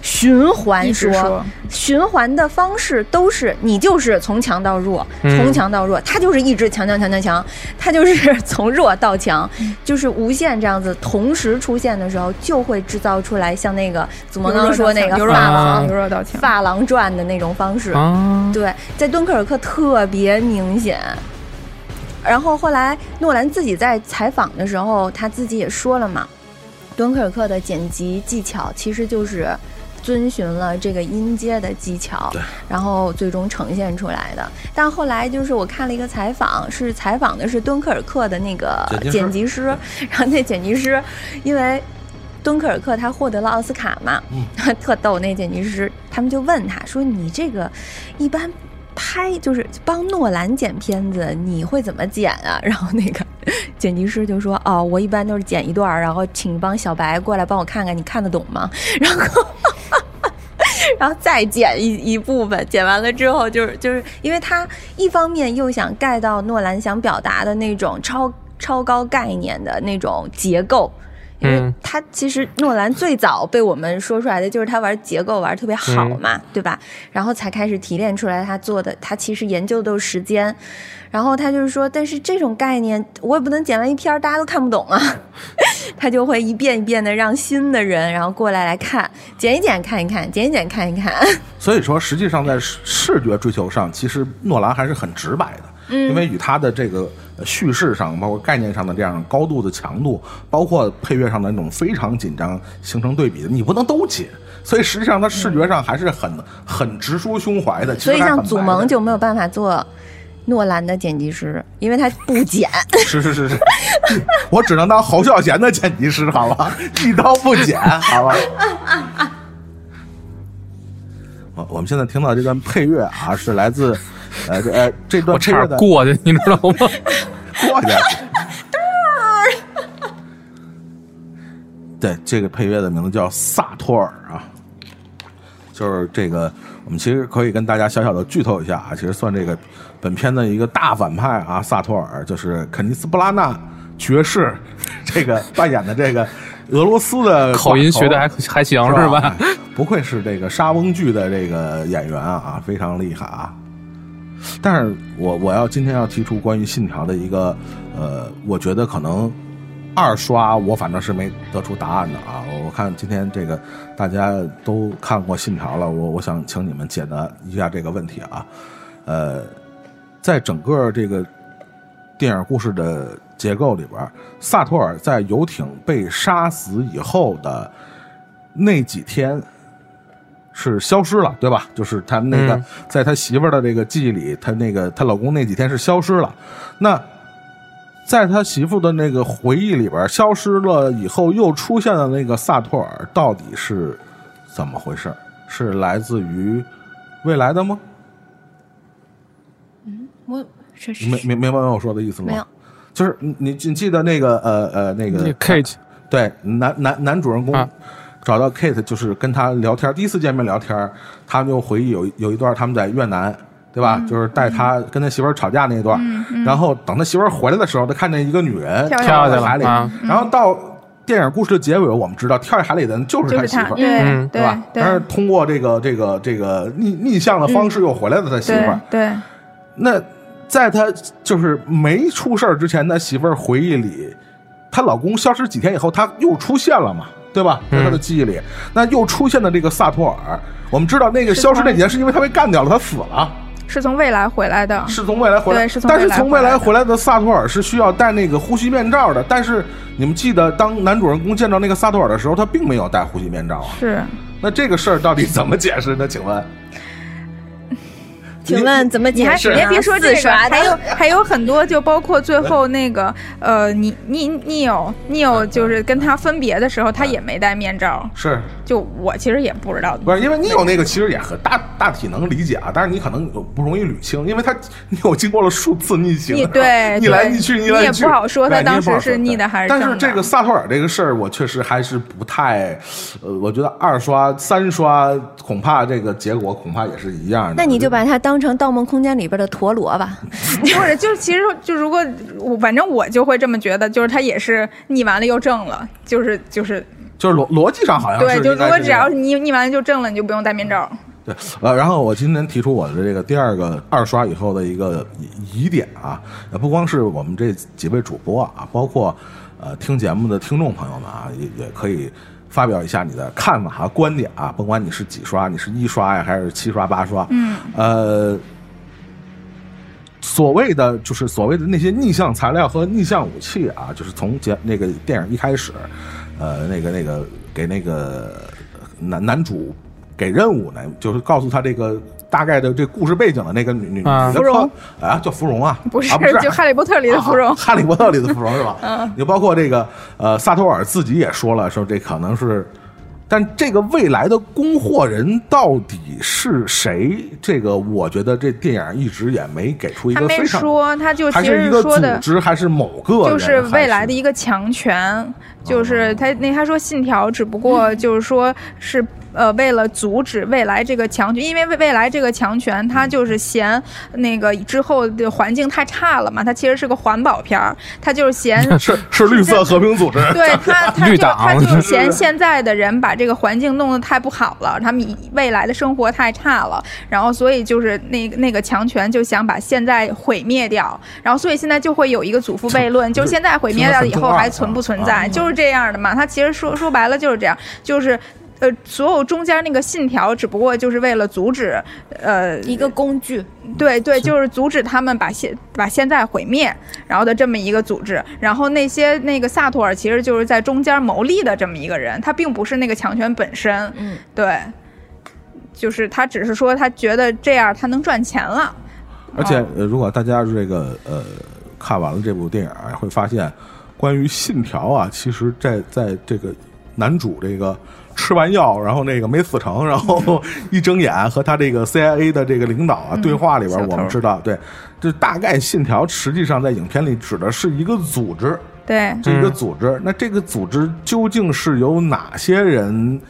循环说循环的方式都是你就是从强到弱，嗯从强到弱，他就是一直强强强强强，他就是从弱到强，嗯就是无限这样子同时出现的时候，就会制造出来像那个祖萌刚刚说那个发廊强，由弱到强。发廊转的那种方式。啊，对，在敦刻尔克特别明显。然后后来诺兰自己在采访的时候，他自己也说了嘛，敦刻尔克的剪辑技巧其实就是遵循了这个音阶的技巧对，然后最终呈现出来的。但后来就是我看了一个采访，是采访的是敦刻尔克的那个剪辑师剪辑师，然后那剪辑师因为。敦刻尔克他获得了奥斯卡嘛，特逗。那剪辑师他们就问他说：“你这个一般拍就是帮诺兰剪片子，你会怎么剪啊？” 然后那个剪辑师就说：“哦，我一般都是剪一段，然后请帮小白过来帮我看看，你看得懂吗？” 然后。然后再剪一一部分，剪完了之后，就是就是，因为他一方面又想盖到诺兰想表达的那种超超高概念的那种结构，因为嗯他其实诺兰最早被我们说出来的就是他玩结构玩得特别好嘛，对吧？然后才开始提炼出来他做的，他其实研究的都是时间。然后他就是说，但是这种概念我也不能剪完一篇儿大家都看不懂啊，他就会一遍一遍的让新的人然后过来来看，剪一剪看一看，剪一剪看一看。所以说，实际上在视视觉追求上，其实诺兰还是很直白的，嗯因为与他的这个呃叙事上，包括概念上的这样高度的强度，包括配乐上的那种非常紧张形成对比的，你不能都剪。所以实际上，它视觉上还是很很直抒胸怀的。所以像祖还很白的萌就没有办法做诺兰的剪辑师，因为他不剪。是是是是，我只能当侯孝贤的剪辑师，好吧，一刀不剪，好吧。我 我们现在听到这段配乐啊，是来自呃这呃这段我差配乐的点过去，你知道吗？过去。对，这个配乐的名字叫萨托尔啊，就是这个，我们其实可以跟大家小小的剧透一下啊，其实算这个本片的一个大反派啊，萨托尔就是肯尼斯·布拉纳爵士这个扮演的这个俄罗斯的口音学的还还行是是吧？？不愧是这个莎翁剧的这个演员啊，非常厉害啊。但是我我要今天要提出关于《信条》的一个呃，我觉得可能二刷我反正是没得出答案的啊。我看今天这个大家都看过《信条》了，我我想请你们解答一下这个问题啊。呃，在整个这个电影故事的结构里边，萨托尔在游艇被杀死以后的那几天是消失了，对吧？就是他那个、嗯在他媳妇儿的这个记忆里，他那个她老公那几天是消失了。那在他媳妇的那个回忆里边，消失了以后又出现的那个萨托尔，到底是怎么回事？是来自于未来的吗？嗯我是明明明白我说的意思吗？没有，就是你你你记得那个呃呃那个 Kate 对男男男主人公啊找到 Kate，就是跟他聊天，第一次见面聊天，他们就回忆有有一段他们在越南。对吧？就是带他跟他媳妇儿吵架那一段，然后等他媳妇儿回来的时候，他看见一个女人跳下在海里，啊然后到电影故事的结尾，我们知道跳下海里的人就是他，媳妇儿，对吧？对但是通过这个这个这个逆逆向的方式又回来了他媳妇对儿。对那在他就是没出事儿之前，他媳妇儿回忆里，她老公消失几天以后，他又出现了嘛，对吧？在他的记忆里，那又出现的这个萨托尔，我们知道那个消失那几天是因为他被干掉了，他死了，是从未来回来的，是从未来回来，对是从但是从未来回来的萨托尔是需要戴那个呼吸面罩的，但是你们记得，当男主人公见到那个萨托尔的时候，他并没有戴呼吸面罩啊。是那这个事儿到底怎么解释呢？请问？请问怎么你还解释呢？别别说这刷还有还有很多，就包括最后那个呃，你你你有你有就是跟他分别的时候，他也没戴面罩。是就我其实也不知道，不是因为你有那个，其实也很大大体能理解啊，但是你可能不容易捋清，因为他你有经过了数次逆行，你对逆来对逆去，逆你也来逆去，不好说他当时是逆的还是但是这个萨托尔这个事儿，我确实还是不太，呃，我觉得二刷、三刷恐怕这个结果恐怕也是一样的。那你就把它当成《盗梦空间》里边的陀螺吧。不是，就是其实就如果我反正我就会这么觉得，就是他也是逆完了又正了，就是就是就是逻逻辑上好像对，就如果只要是逆逆完了就正了，你就不用戴面罩。对，呃，然后我今天提出我的这个第二个二刷以后的一个疑疑点啊，呃不光是我们这几位主播啊，包括呃听节目的听众朋友们啊，也也可以发表一下你的看法和观点啊，甭管你是几刷，你是一刷呀，还是七刷八刷，嗯，呃。所谓的就是所谓的那些逆向材料和逆向武器啊，就是从节那个电影一开始，呃，那个那个给那个男男主给任务呢，就是告诉他这个大概的这故事背景的那个女女女啊的芙蓉啊，叫芙蓉啊，不是，啊、不是就《哈利波特》里的芙蓉啊。哈利波特里的芙蓉是吧？嗯，就包括这个呃，萨托尔自己也说了，说这可能是，但这个未来的供货人到底是谁？这个我觉得这电影一直也没给出一他没个非常，说，他就是一个实说的组织，还是某个，就是未来的一一个强权，就是哦他那他说信条只不过 就是说是。呃，为了阻止未来这个强权，因为未未来这个强权，他就是嫌那个之后的环境太差了嘛，他其实是个环保片儿，他就是嫌 是是绿色和平组织，对他，他就绿党他就 嫌现在的人把这个环境弄得太不好了，他们以未来的生活太差了，然后所以就是那那个强权就想把现在毁灭掉，然后所以现在就会有一个祖父悖论，就是现在毁灭掉以后还存不存在，就是这样的嘛。他其实说说白了就是这样，就是。呃，所有中间那个信条，只不过就是为了阻止，呃，一个工具，对对，就是阻止他们把现把现在毁灭，然后的这么一个组织。然后那些那个萨托尔其实就是在中间谋利的这么一个人，他并不是那个强权本身。嗯，对，就是他只是说他觉得这样他能赚钱了。而且，呃，如果大家这个呃看完了这部电影啊，会发现关于信条啊，其实在在这个男主这个吃完药，然后那个没死成，然后 一睁眼和他这个 CIA 的这个领导啊对话里边，我们知道，对，就大概信条实际上在影片里指的是一个组织，对，这一个组织。那这个组织究竟是由哪些人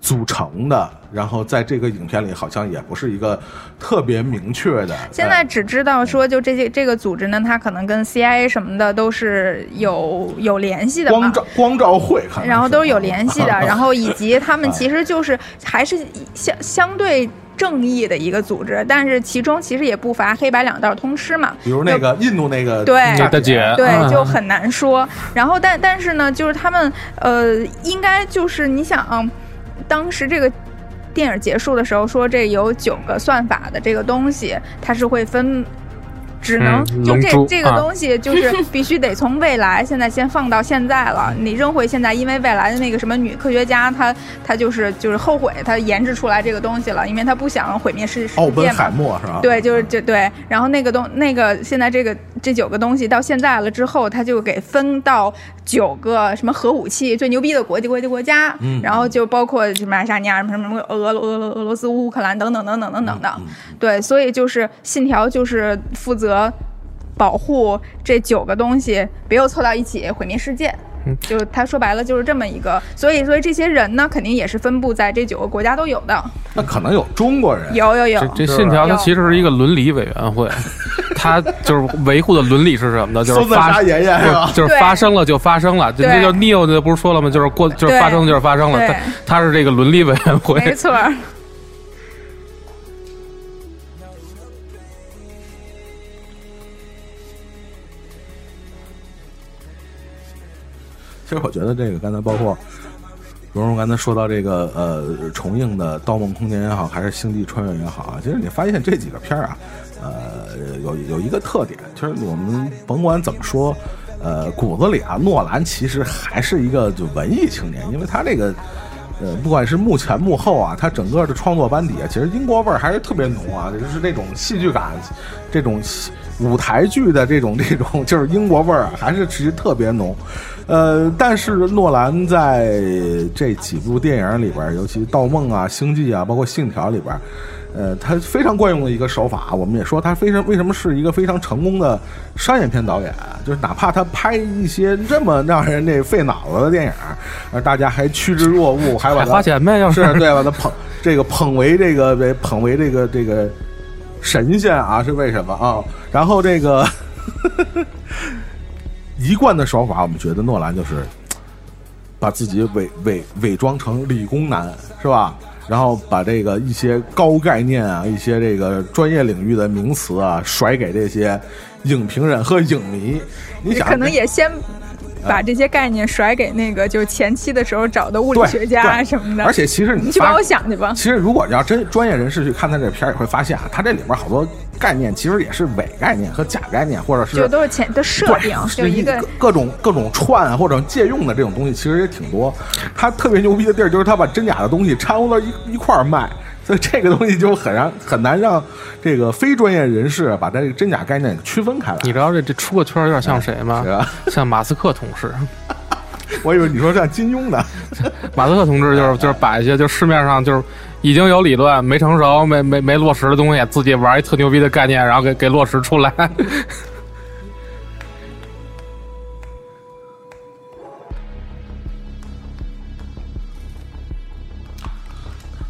组成的？然后在这个影片里，好像也不是一个特别明确的。现在只知道说，就这些这个组织呢，它可能跟 CIA 什么的都是有有联系的嘛光。照光照会然后都是有联系的，然后以及他们其实就是还是相相对正义的一个组织，但是其中其实也不乏黑白两道通吃嘛。比如那个印度那个对大大姐对，嗯就很难说。然后但但是呢，就是他们呃，应该就是你想、嗯当时这个。电影结束的时候说，这有九个算法的这个东西，它是会分，只能、就这这个东西就是 必须得从未来现在先放到现在了，你扔回现在，因为未来的那个什么女科学家，她她就是就是后悔她研制出来这个东西了，因为她不想毁灭世世界嘛奥本海。默是吧？对，就是就对，然后那个东那个现在这个这九个东西到现在了之后，他就给分到九个什么核武器最牛逼的国际国际国家，嗯然后就包括什么爱沙尼亚什么什么俄罗俄罗俄罗斯乌克兰等等等等等等的，嗯对，所以就是信条就是负责保护这九个东西别又凑到一起毁灭世界。就他说白了就是这么一个，所以所以这些人呢，肯定也是分布在这九个国家都有的，那可能有中国人，有有有。这，这信条它其实是一个伦理委员会，它就是维护的伦理是什么呢？就是发爷爷是吧？就是发生了就发生了，就对。那叫 Neo 的不是说了吗？就是过就是发生了就是发生了，对。它它是这个伦理委员会。没错其实我觉得这个刚才包括蓉蓉刚才说到这个呃重映的《盗梦空间》也好，还是《星际穿越》也好啊，其实你发现这几个片儿啊，呃有有一个特点，就是我们甭管怎么说，呃骨子里啊，诺兰其实还是一个就文艺青年，因为他这个。呃，不管是幕前幕后啊，他整个的创作班底啊，其实英国味儿还是特别浓啊，就是那种戏剧感，这种戏舞台剧的这种这种就是英国味儿啊，还是其实特别浓。呃，但是诺兰在这几部电影里边，尤其《盗梦》啊、《星际》啊，包括《信条》里边，呃，他非常惯用的一个手法，我们也说他非常为什么是一个非常成功的商业片导演，就是哪怕他拍一些这么让人这费脑子的电影，呃，大家还趋之若鹜，还把他花钱呗，要是对把他捧这个捧为这个为捧为这个这个神仙啊，是为什么啊？然后这个一贯的手法，我们觉得诺兰就是把自己伪 伪伪装成理工男，是吧？然后把这个一些高概念啊，一些这个专业领域的名词啊，甩给这些影评人和影迷。你想，可能也先把这些概念甩给那个就是前期的时候找的物理学家啊什么的。而且其实你你去帮我想去吧。其实，如果要真专业人士去看他这片儿，也会发现啊，他这里边好多概念其实也是伪概念和假概念，或者是就都是前的设定，就一个各各种各种串啊或者借用的这种东西，其实也挺多。他特别牛逼的地儿就是他把真假的东西掺和到一一块儿卖，所以这个东西就很让很难让这个非专业人士把这个真假概念区分开来。你知道这这出个圈有点像谁吗？像马斯克同事。我以为你说像金庸的，马斯克同志就是就是把一些就市面上就是已经有理论没成熟没没没落实的东西，自己玩一特牛逼的概念，然后给给落实出来。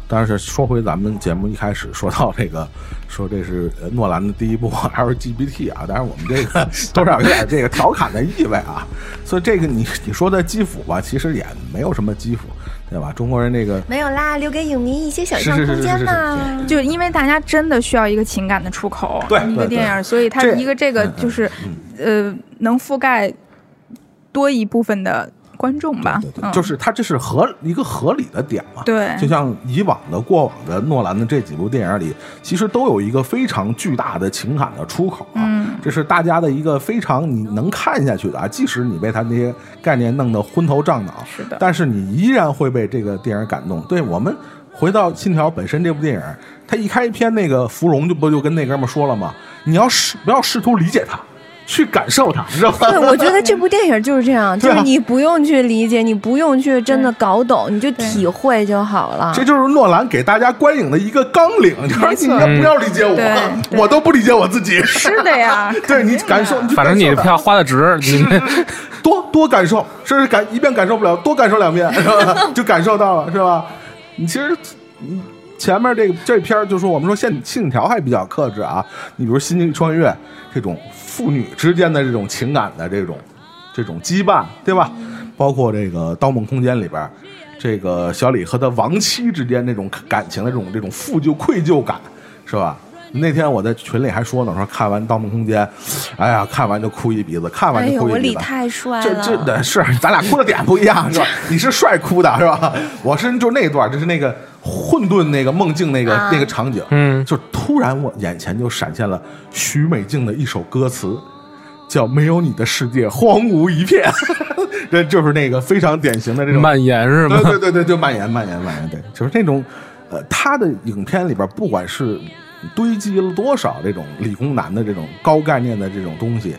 当然是说回咱们节目一开始说到这个，说这是呃诺兰的第一部 LGBT 啊，当然我们这个 多少有点这个调侃的意味啊，所以这个你你说的基辅吧，其实也没有什么基辅，对吧？中国人这个没有啦，留给影迷一些想象是是是空间是是嘛。就因为大家真的需要一个情感的出口，对对一个电影，所以它一个这个就是呃能覆盖多一部分的观众吧。对，对，嗯。就是它这是合一个合理的点嘛。对。就像以往的过往的诺兰的这几部电影里，其实都有一个非常巨大的情感的出口啊，嗯。这是大家的一个非常你能看下去的啊，即使你被他那些概念弄得昏头胀脑，是的。但是你依然会被这个电影感动。对我们回到《信条》本身这部电影，他一开篇那个芙蓉就不就跟那哥们儿说了吗？你要试不要试图理解他，去感受它，知道吗？对，我觉得这部电影就是这样，就是你不用去理解，你不用去真的搞懂，你就体会就好了。这就是诺兰给大家观影的一个纲领，就是你不要理解我我都不理解我自己。是的呀，对你感受，反正你的票花的值，你多多感受，甚至感一遍感受不了，多感受两遍，是吧？就感受到了，是吧？你其实，嗯前面这个这片儿就说我们说信信条还比较克制啊，你比如《心灵穿越》这种父女之间的这种情感的这种这种羁绊，对吧？包括这个《盗梦空间》里边，这个小李和他亡妻之间那种感情的这种这种负疚愧疚感，是吧？那天我在群里还说呢，说看完《盗梦空间》，哎呀，看完就哭一鼻子，看完就哭一鼻子。我李太帅这了，这的是咱俩哭的点不一样，是吧？你是帅哭的，是吧？我是就那段，就是那个混沌那个梦境那个、啊那个场景，嗯就突然我眼前就闪现了许美静的一首歌词，叫“没有你的世界荒芜一片”，这就是那个非常典型的这种蔓延是吗对？对对对，就蔓延蔓延蔓延，对，就是那种，呃，他的影片里边，不管是堆积了多少这种理工男的这种高概念的这种东西，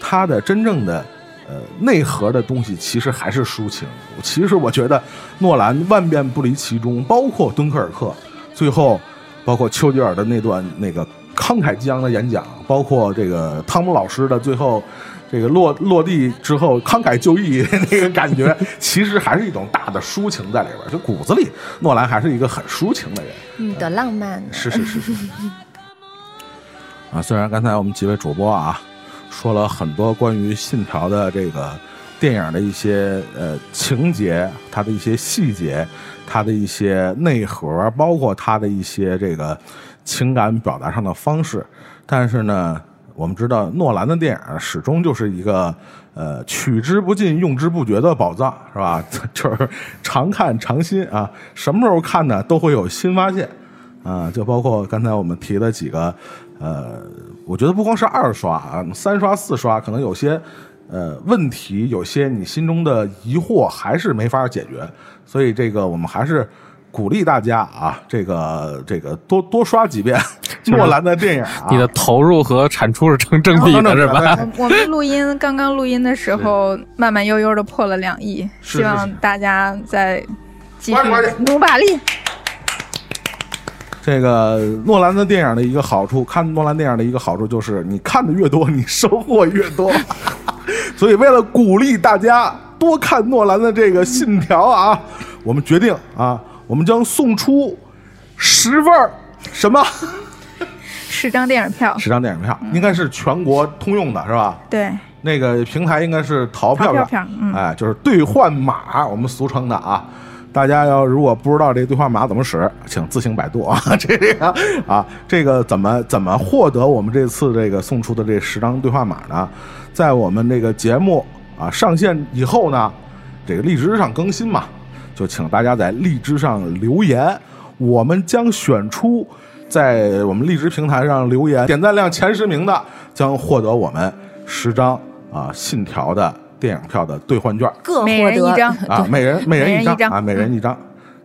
他的真正的呃内核的东西，其实还是抒情。其实我觉得诺兰万变不离其中，包括敦刻尔克，最后包括丘吉尔的那段那个慷慨激昂的演讲，包括这个汤姆老师的最后这个落落地之后慷慨就义 那个感觉，其实还是一种大的抒情在里边儿。就骨子里，诺兰还是一个很抒情的人。嗯的浪漫，是是是是。啊，虽然刚才我们几位主播啊说了很多关于《信条》的这个电影的一些呃情节，它的一些细节，它的一些内核，包括它的一些这个情感表达上的方式，但是呢，我们知道诺兰的电影始终就是一个呃取之不尽、用之不绝的宝藏，是吧？就是常看常新啊，什么时候看呢都会有新发现。啊，就包括刚才我们提的几个，呃，我觉得不光是二刷啊，三刷、四刷，可能有些呃问题，有些你心中的疑惑还是没法解决，所以这个我们还是鼓励大家啊，这个这个多多刷几遍 诺兰的电影、啊，你的投入和产出是成正比的，是吧？我我们录音刚刚录音的时候，慢慢悠悠的破了两亿，希望大家再继续努把力。这个诺兰的电影的一个好处，看诺兰电影的一个好处就是，你看的越多，你收获越多。所以，为了鼓励大家多看诺兰的这个《信条》啊，我们决定啊，我们将送出十份儿什么十张电影票，十张电影票，应该是全国通用的，是吧？对，那个平台应该是淘票淘票票嗯哎，就是兑换码，我们俗称的啊。大家要如果不知道这个兑换码怎么使，请自行百度啊。这个啊，这个怎么怎么获得我们这次这个送出的这十张兑换码呢？在我们这个节目啊上线以后呢，这个荔枝上更新嘛，就请大家在荔枝上留言，我们将选出在我们荔枝平台上留言点赞量前十名的，将获得我们十张啊《信条》的电影票的兑换券每各获得人一张。啊，每人每人一每人一张啊，每人一张。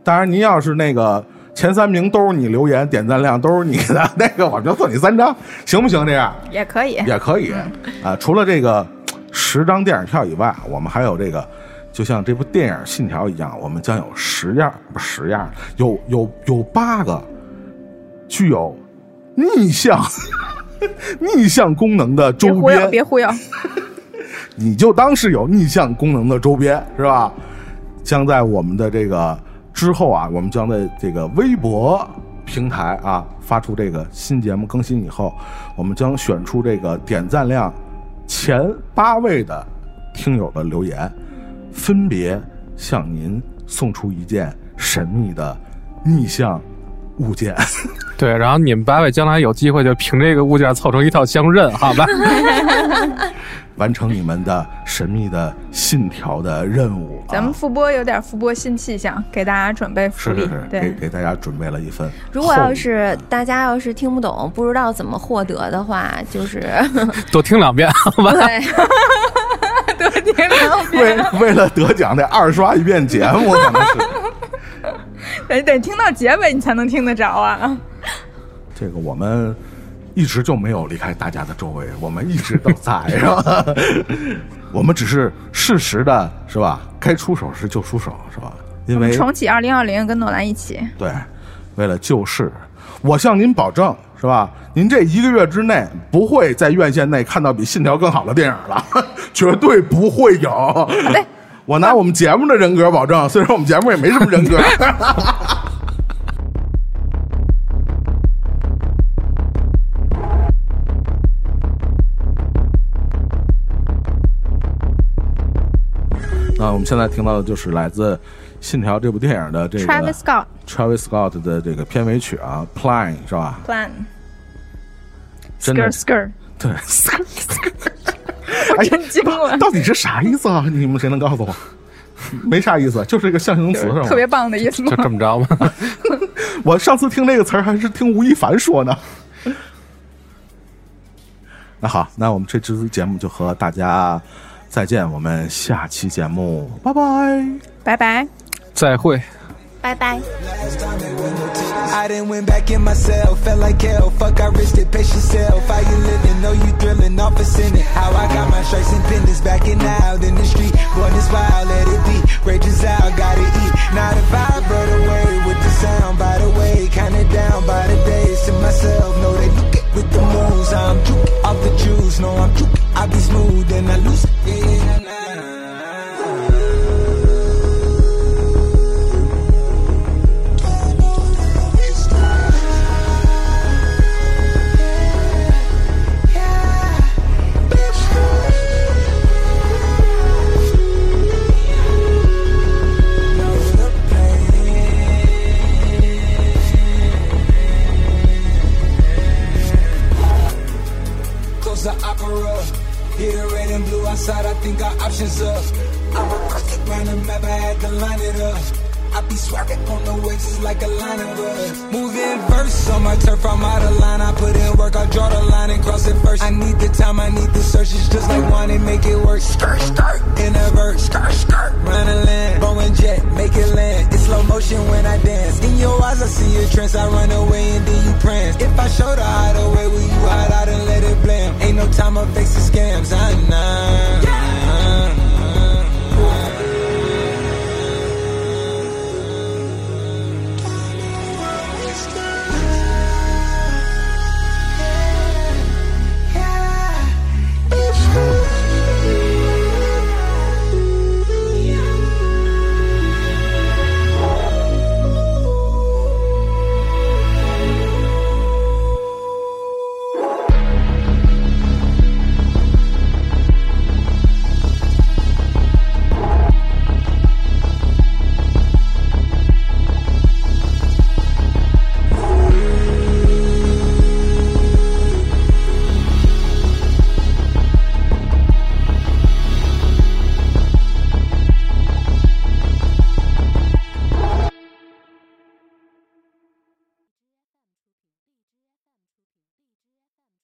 当然，您要是那个前三名都是你留言点赞量都是你的，那个我们就送你三张，行不行？这样也可以，也可以啊。除了这个十张电影票以外，我们还有这个，就像这部电影《信条》一样，我们将有十样不十样，有有有八个具有逆向 逆向功能的周别忽悠，边，别忽悠。你就当是有逆向功能的周边，是吧？将在我们的这个之后啊，我们将在这个微博平台啊发出这个新节目更新以后，我们将选出这个点赞量前八位的听友的留言，分别向您送出一件神秘的逆向物件。对，然后你们八位将来有机会就凭这个物件凑成一套相认，好吧？完成你们的神秘的信条的任务、啊。咱们复播有点复播新气象，给大家准备福利。是是是，给，给大家准备了一份。如果要是大家要是听不懂，不知道怎么获得的话，就是 多听两遍，好吧？对，多听两遍，为为了得奖得二刷一遍节目，可能是 得得听到结尾你才能听得着啊。这个我们一直就没有离开大家的周围，我们一直都在，是吧？我们只是适时的，是吧？该出手时就出手，是吧？因为重启二零二零，跟诺兰一起。对，为了救世，我向您保证，是吧？您这一个月之内不会在院线内看到比《信条》更好的电影了，绝对不会有。嘞我拿我们节目的人格保证，虽然我们节目也没什么人格。那我们现在听到的就是来自《信条》这部电影的这个 Travis Scott Travis Scott 的这个片尾曲啊，Plan 是吧？Plan 真的 Skr Skr，对，我真惊了，到底是啥意思啊？你们谁能告诉我？没啥意思，就是一个象形词是吧？特别棒的意思吗就？这么着吧。我上次听这个词儿还是听吴亦凡说呢。那好，那我们这支节目就和大家再见，我们下期节目拜拜。拜拜。再会。拜拜。 I done went back in myself, felt like hell. Fuck, I risked it, pace yourself. How you living? Know you thrilling off a sinning. How I got my stripes and pendants backing out in the street. Born this wild, let it be. Rages out, gotta eat. Now the vibrate away with the sound. By the way, kinda